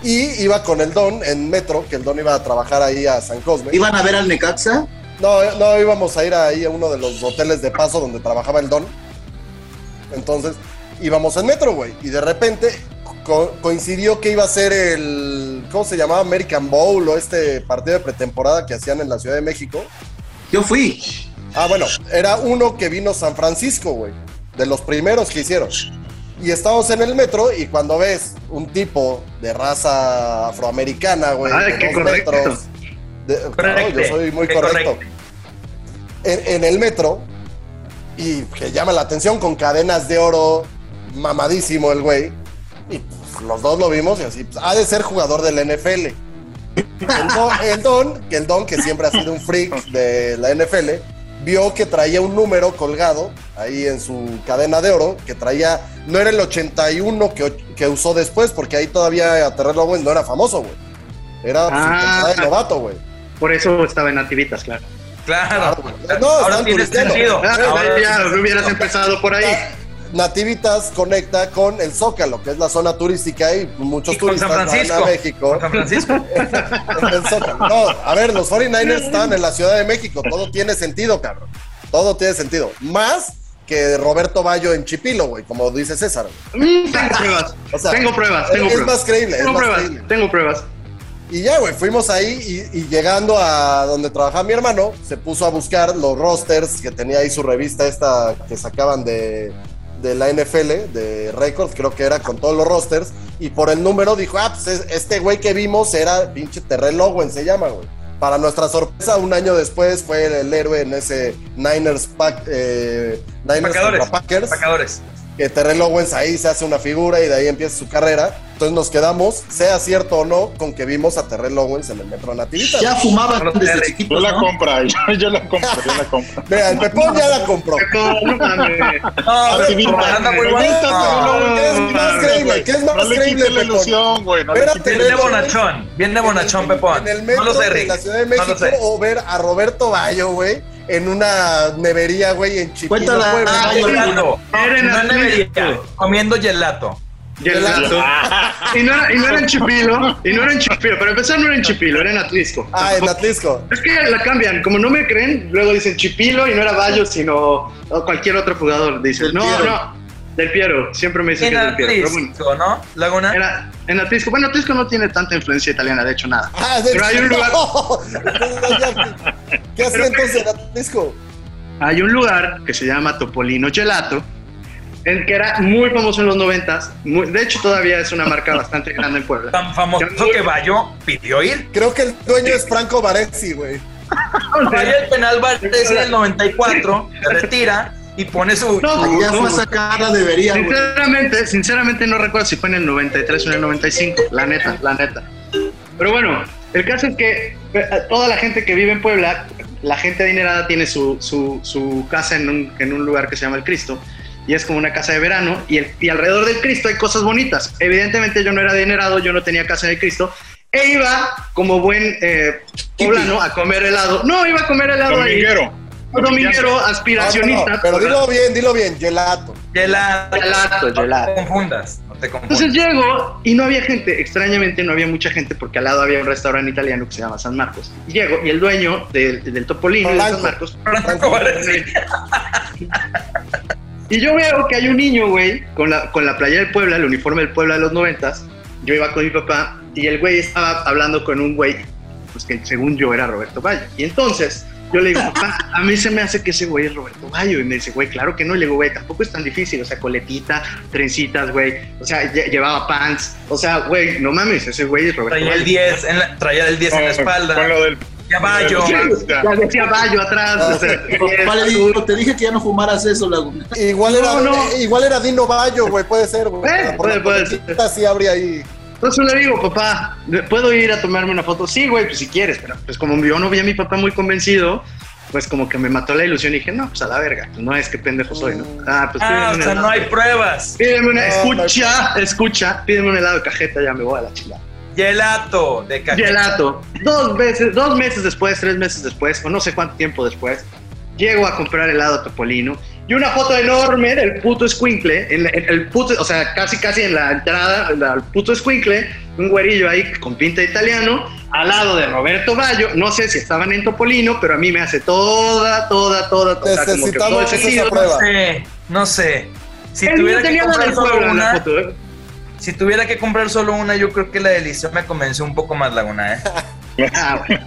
Y iba con el Don en metro, que el Don iba a trabajar ahí a San Cosme. ¿Iban a ver al Necaxa? No, no íbamos a ir ahí a uno de los hoteles de paso donde trabajaba el Don. Entonces íbamos en metro, güey. Y de repente co- coincidió que iba a ser el. ¿Cómo se llamaba? American Bowl o este partido de pretemporada que hacían en la Ciudad de México. Yo fui. Ah, bueno, era uno que vino San Francisco, güey. De los primeros que hicieron. Y estábamos en el metro y cuando ves un tipo de raza afroamericana, güey, Ay, de qué dos correcto. metros. de- claro, yo soy muy qué correcto. En, en el metro y que llama la atención con cadenas de oro, mamadísimo el güey. Y pues, los dos lo vimos y así, pues, ha de ser jugador del NFL. El don, el don, que el don, que siempre ha sido un freak de la NFL, vio que traía un número colgado ahí en su cadena de oro, que traía, no era el 81 que, que usó después, porque ahí todavía Terrell Owens no era famoso, güey. Era su Ah. de novato, güey. Por eso estaba en Nativitas, claro. Claro. No, Ahora tiene sentido. Ah, Ahora ya, tiene hubieras empezado por ahí. Nativitas conecta con el Zócalo, que es la zona turística y muchos Y turistas van a México. Con San Francisco. El Zócalo. No, a ver, los 49ers están en la Ciudad de México. Todo tiene sentido, cabrón. Todo tiene sentido. Más que Roberto Bayo en Chipilo, güey, como dice César. Mm, tengo pruebas. O sea, tengo pruebas. Tengo es pruebas. más creíble, es Tengo más pruebas. creíble. Tengo pruebas. Y ya, güey, fuimos ahí y, y llegando a donde trabajaba mi hermano, se puso a buscar los rosters que tenía ahí su revista esta que sacaban de, de la NFL, de Records, creo que era con todos los rosters, y por el número dijo, ah, pues es- este güey que vimos era pinche Terrell Owens, se llama, güey. Para nuestra sorpresa, un año después fue el, héroe en ese Niners, Pack, eh, Niners Pacadores. Packers Pacadores. Que Terrell Owens ahí se hace una figura y de ahí empieza su carrera. Entonces nos quedamos, sea cierto o no, con que vimos a Terrell Owens en el Metro Nativitas. Ya fumaban Los desde. Yo la ¿no? compra, yo, yo la compro, yo la compro. Mira, el Pepón ya la compró. No, no. No, No. ¿Qué es más creíble? ¿Qué es más No ilusión, güey. No Bien de bonachón. Bien de bonachón, Pepón. En el No metro lo sé, de la Ciudad de No México lo sé. o ver a Roberto Bayo, güey, en una nevería, güey, en Chipilo, Cuéntala. Puebla. Ah, No Atlético. debería. Comiendo gelato. Gelato. Y no, era, y no era en Chipilo. Y no era en Chipilo. Para empezar, no era en Chipilo, era en Atlisco. Ah, en Atlisco. Es que la cambian, como no me creen, luego dicen Chipilo y no era Bayo, sino o cualquier otro jugador. Dice, Del no, no, del Piero, siempre me dicen En que es del Piero. Pero bueno, Atlisco, ¿no? Laguna. era en Atlisco. Bueno, Atlisco no tiene tanta influencia italiana, de hecho, nada. Ah, de Pero hay un lugar, ¿Qué hacía entonces en Atlisco? hay un lugar que se llama Topolino Gelato, el que era muy famoso en los noventas. De hecho, todavía es una marca bastante grande en Puebla. Tan famoso que Bayo pidió ir. Creo que el dueño es Franco Baresi, güey. Falla el penal Valdés en el 94, se retira y pone su. No, Ya fue a sacar la debería, güey. Sinceramente, sinceramente no recuerdo si fue en el 93 o en el 95, la neta, la neta. Pero bueno, el caso es que eh, toda la gente que vive en Puebla, la gente adinerada tiene su, su, su casa en un, en un lugar que se llama el Cristo y es como una casa de verano y, el, y alrededor del Cristo hay cosas bonitas. Evidentemente yo no era adinerado, yo no tenía casa en el Cristo e iba como buen eh, poblano a comer helado. No, iba a comer helado ahí. Dominguero. Dominguero, No, no, no, aspiracionista. pero dilo bien, dilo bien, gelato. Gelato. Gelato, No gelato. te confundas. No te confundas. Entonces llego y no había gente, extrañamente no había mucha gente porque al lado había un restaurante italiano que se llama San Marcos. Y llego y el dueño del, del Topolino de. San Marcos. Franco. Y yo veo que hay un niño, güey, con la, con la playera del Puebla, el uniforme del Puebla de los noventas. Yo iba con mi papá y el güey estaba hablando con un güey, pues que según yo era Roberto Bayo. Y entonces yo le digo, papá, a mí se me hace que ese güey es Roberto Bayo. Y me dice, güey, claro que no. Y le digo, güey, tampoco es tan difícil. O sea, coletita, trencitas, güey. O sea, lle- llevaba pants. O sea, güey, no mames, ese güey es Roberto Traía Bayo. el 10 en la, traía el 10 en la espalda. Con lo del. Ya Bayo. Ya. decía Bayo atrás. o sea, Papá le dijo, te dije que ya no fumaras eso, Laguna. Igual era, No, no. igual era Dino Bayo, güey, puede ser, güey. Eh, puede- puede coletita sí habría ahí. Entonces le digo, papá, ¿puedo ir a tomarme una foto? Sí, güey, pues si quieres, pero pues como yo no vi a mi papá muy convencido, pues como que me mató la ilusión y dije, no, pues a la verga, pues no es que pendejo soy, ¿no? Ah, pues Ah, o pídeme sea, un no hay pruebas. Pídeme una, No, escucha, escucha, pídeme un helado de cajeta, ya me voy a la chingada. Gelato de cajeta. Gelato, dos veces, dos meses después, tres meses después, o no sé cuánto tiempo después, llego a comprar helado Topolino y una foto enorme del puto escuincle, en, la- en el puto, o sea, casi casi en la entrada, en la- el puto escuincle, un güerillo ahí con pinta de italiano, al lado de Roberto Bayo, no sé si estaban en Topolino, pero a mí me hace toda, toda, toda, o sea, como que todo sentido. No sé, no sé. Si Él tuviera no que comprar del solo una, foto, ¿eh? si tuviera que comprar solo una, yo creo que la de Liceo me convenció un poco más, Laguna, ¿eh? Ah, bueno.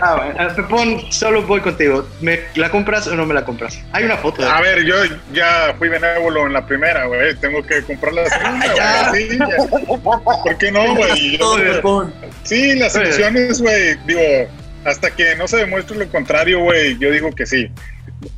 Ah, bueno. Ah, Pepón, solo voy contigo. ¿Me la compras o no me la compras? Hay una foto. de- A ver, yo ya fui benévolo en la primera, güey. Tengo que comprar la segunda, Ya. güey. Sí, ya. ¿Por qué no, güey? Yo-. Sí, las elecciones, güey, digo, hasta que no se demuestre lo contrario, güey, yo digo que sí.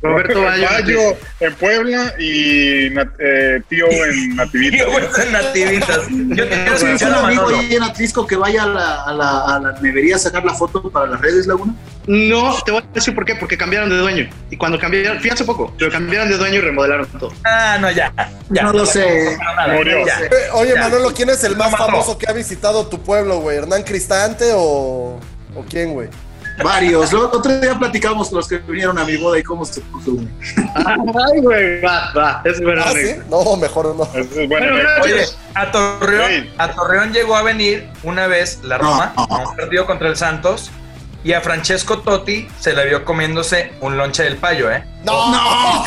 Roberto Bayo. Bayo en Puebla y eh, Tío en Nativitas. Tío, en nativitas. Yo quiero ¿Tienes escuchar un a amigo ahí en Atlisco que vaya a la, a, la, a la nevería a sacar la foto para las redes, Laguna? No, te voy a decir por qué, porque cambiaron de dueño. Y cuando cambiaron, hace poco, pero cambiaron de dueño y remodelaron todo. Ah, no, ya. ya. No lo sé. Murió. ya. Eh, Oye, Ya. Manolo, ¿quién es el más famoso que ha visitado tu pueblo, güey? ¿Hernán Cristante o, o quién, güey? Varios. Lo- Otro día platicamos con los que vinieron a mi boda y cómo se puso. Ay, güey, va, va, es verdad. ¿Ah, sí? No, mejor no. Es bueno. Bueno, güey. Oye, a Torreón, Güey. a Torreón llegó a venir una vez la Roma No. a un partido contra el Santos y a Francesco Totti se le vio comiéndose un lonche del payo, ¿eh? No, no.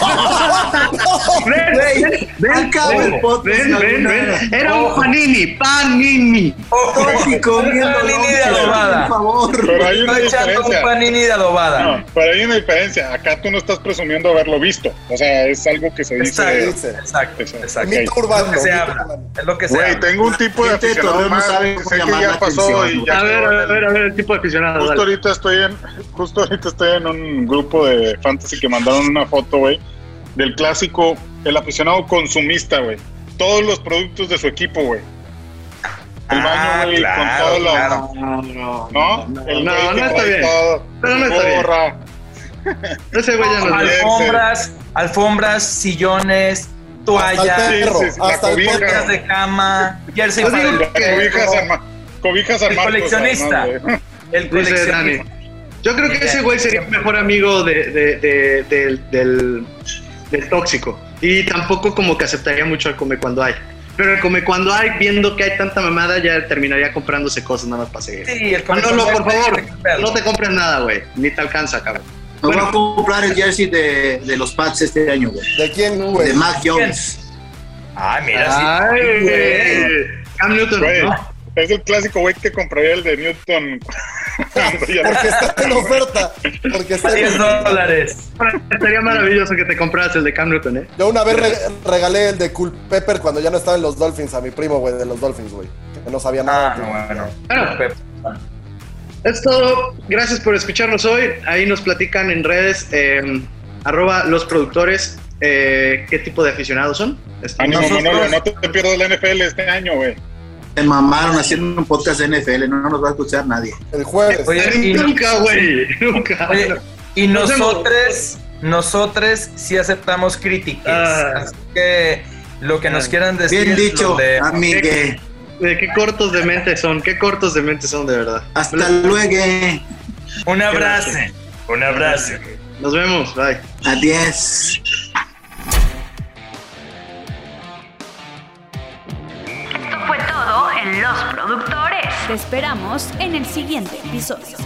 Ven, ven, ven, podcast, ven, ven. Era un panini, panini. Totti comiendo Un panini de adobada. por favor. Pero hay una Está echando un diferencia. panini de adobada. No, pero hay una diferencia. Acá tú no estás presumiendo haberlo visto. O sea, es algo que se dice. exacto, exacto. Mito urbano. Es lo que se habla. Es lo que se Güey, habla. tengo un tipo de aficionado más. sabe que cómo sé que ya pasó y ya A ver, a ver, a ver, a ver, el tipo de aficionado. Justo ahorita estoy en, justo ahorita estoy en un grupo de fantasy que mandaron una foto, güey, del clásico, el aficionado consumista, güey. Todos los productos de su equipo, güey. El baño, Ah, claro, con claro. No, no, ¿no? no, El no, güey que no está bien. todo, Pero no está bien. gorra. Ese güey ya no es Al- Alfombras, alfombras, sillones, toallas, Hasta el perro, Sí, sí, sí, la hasta el cobija. perro. cobijas de cama, jersey cobijas cobijas San El coleccionista. Dice coleccionista. Yo creo que ese güey sería mejor amigo de, de- de- del, del, del tóxico. Y tampoco como que aceptaría mucho al come cuando hay. Pero el come cuando hay, viendo que hay tanta mamada, ya terminaría comprándose cosas nada más para seguir. Sí, el Manolo, por favor, coleccionista. no te compres nada, güey. Ni te alcanza, cabrón. Me voy a comprar el jersey de, de los Pats este año, güey. ¿De quién, güey? De Mac Jones. Ah, mira, Ay, sí. güey. Cam Newton, Güey, ¿no? Es el clásico güey que compraría el de Newton. Porque está en oferta. Porque está en 10 oferta. dólares. Estaría maravilloso que te compras el de Cam Newton, ¿eh? Yo una vez re- regalé el de Cool Pepper cuando ya no estaba en los Dolphins a mi primo, güey, de los Dolphins, güey. Que no sabía nada. Ah, no, bueno. Bueno. Es todo. Gracias por escucharnos hoy. Ahí nos platican en redes, eh, arroba los productores, eh, qué tipo de aficionados son. Este, Ánimo, Manolo, no te, te pierdas la NFL este año, güey. Se mamaron haciendo un podcast de NFL, no nos va a escuchar nadie. El jueves. Oye, y, nunca, güey. Nunca. oye, y nosotros, nosotros sí aceptamos críticas. Ah. Así que lo que nos Ah. quieran decir. Bien dicho, de- amigue. De qué cortos de mente son. Qué cortos de mente son, de verdad. Hasta luego. Un abrazo. Un abrazo. Nos vemos. Bye. Adiós. En Los Productores. Te esperamos en el siguiente episodio.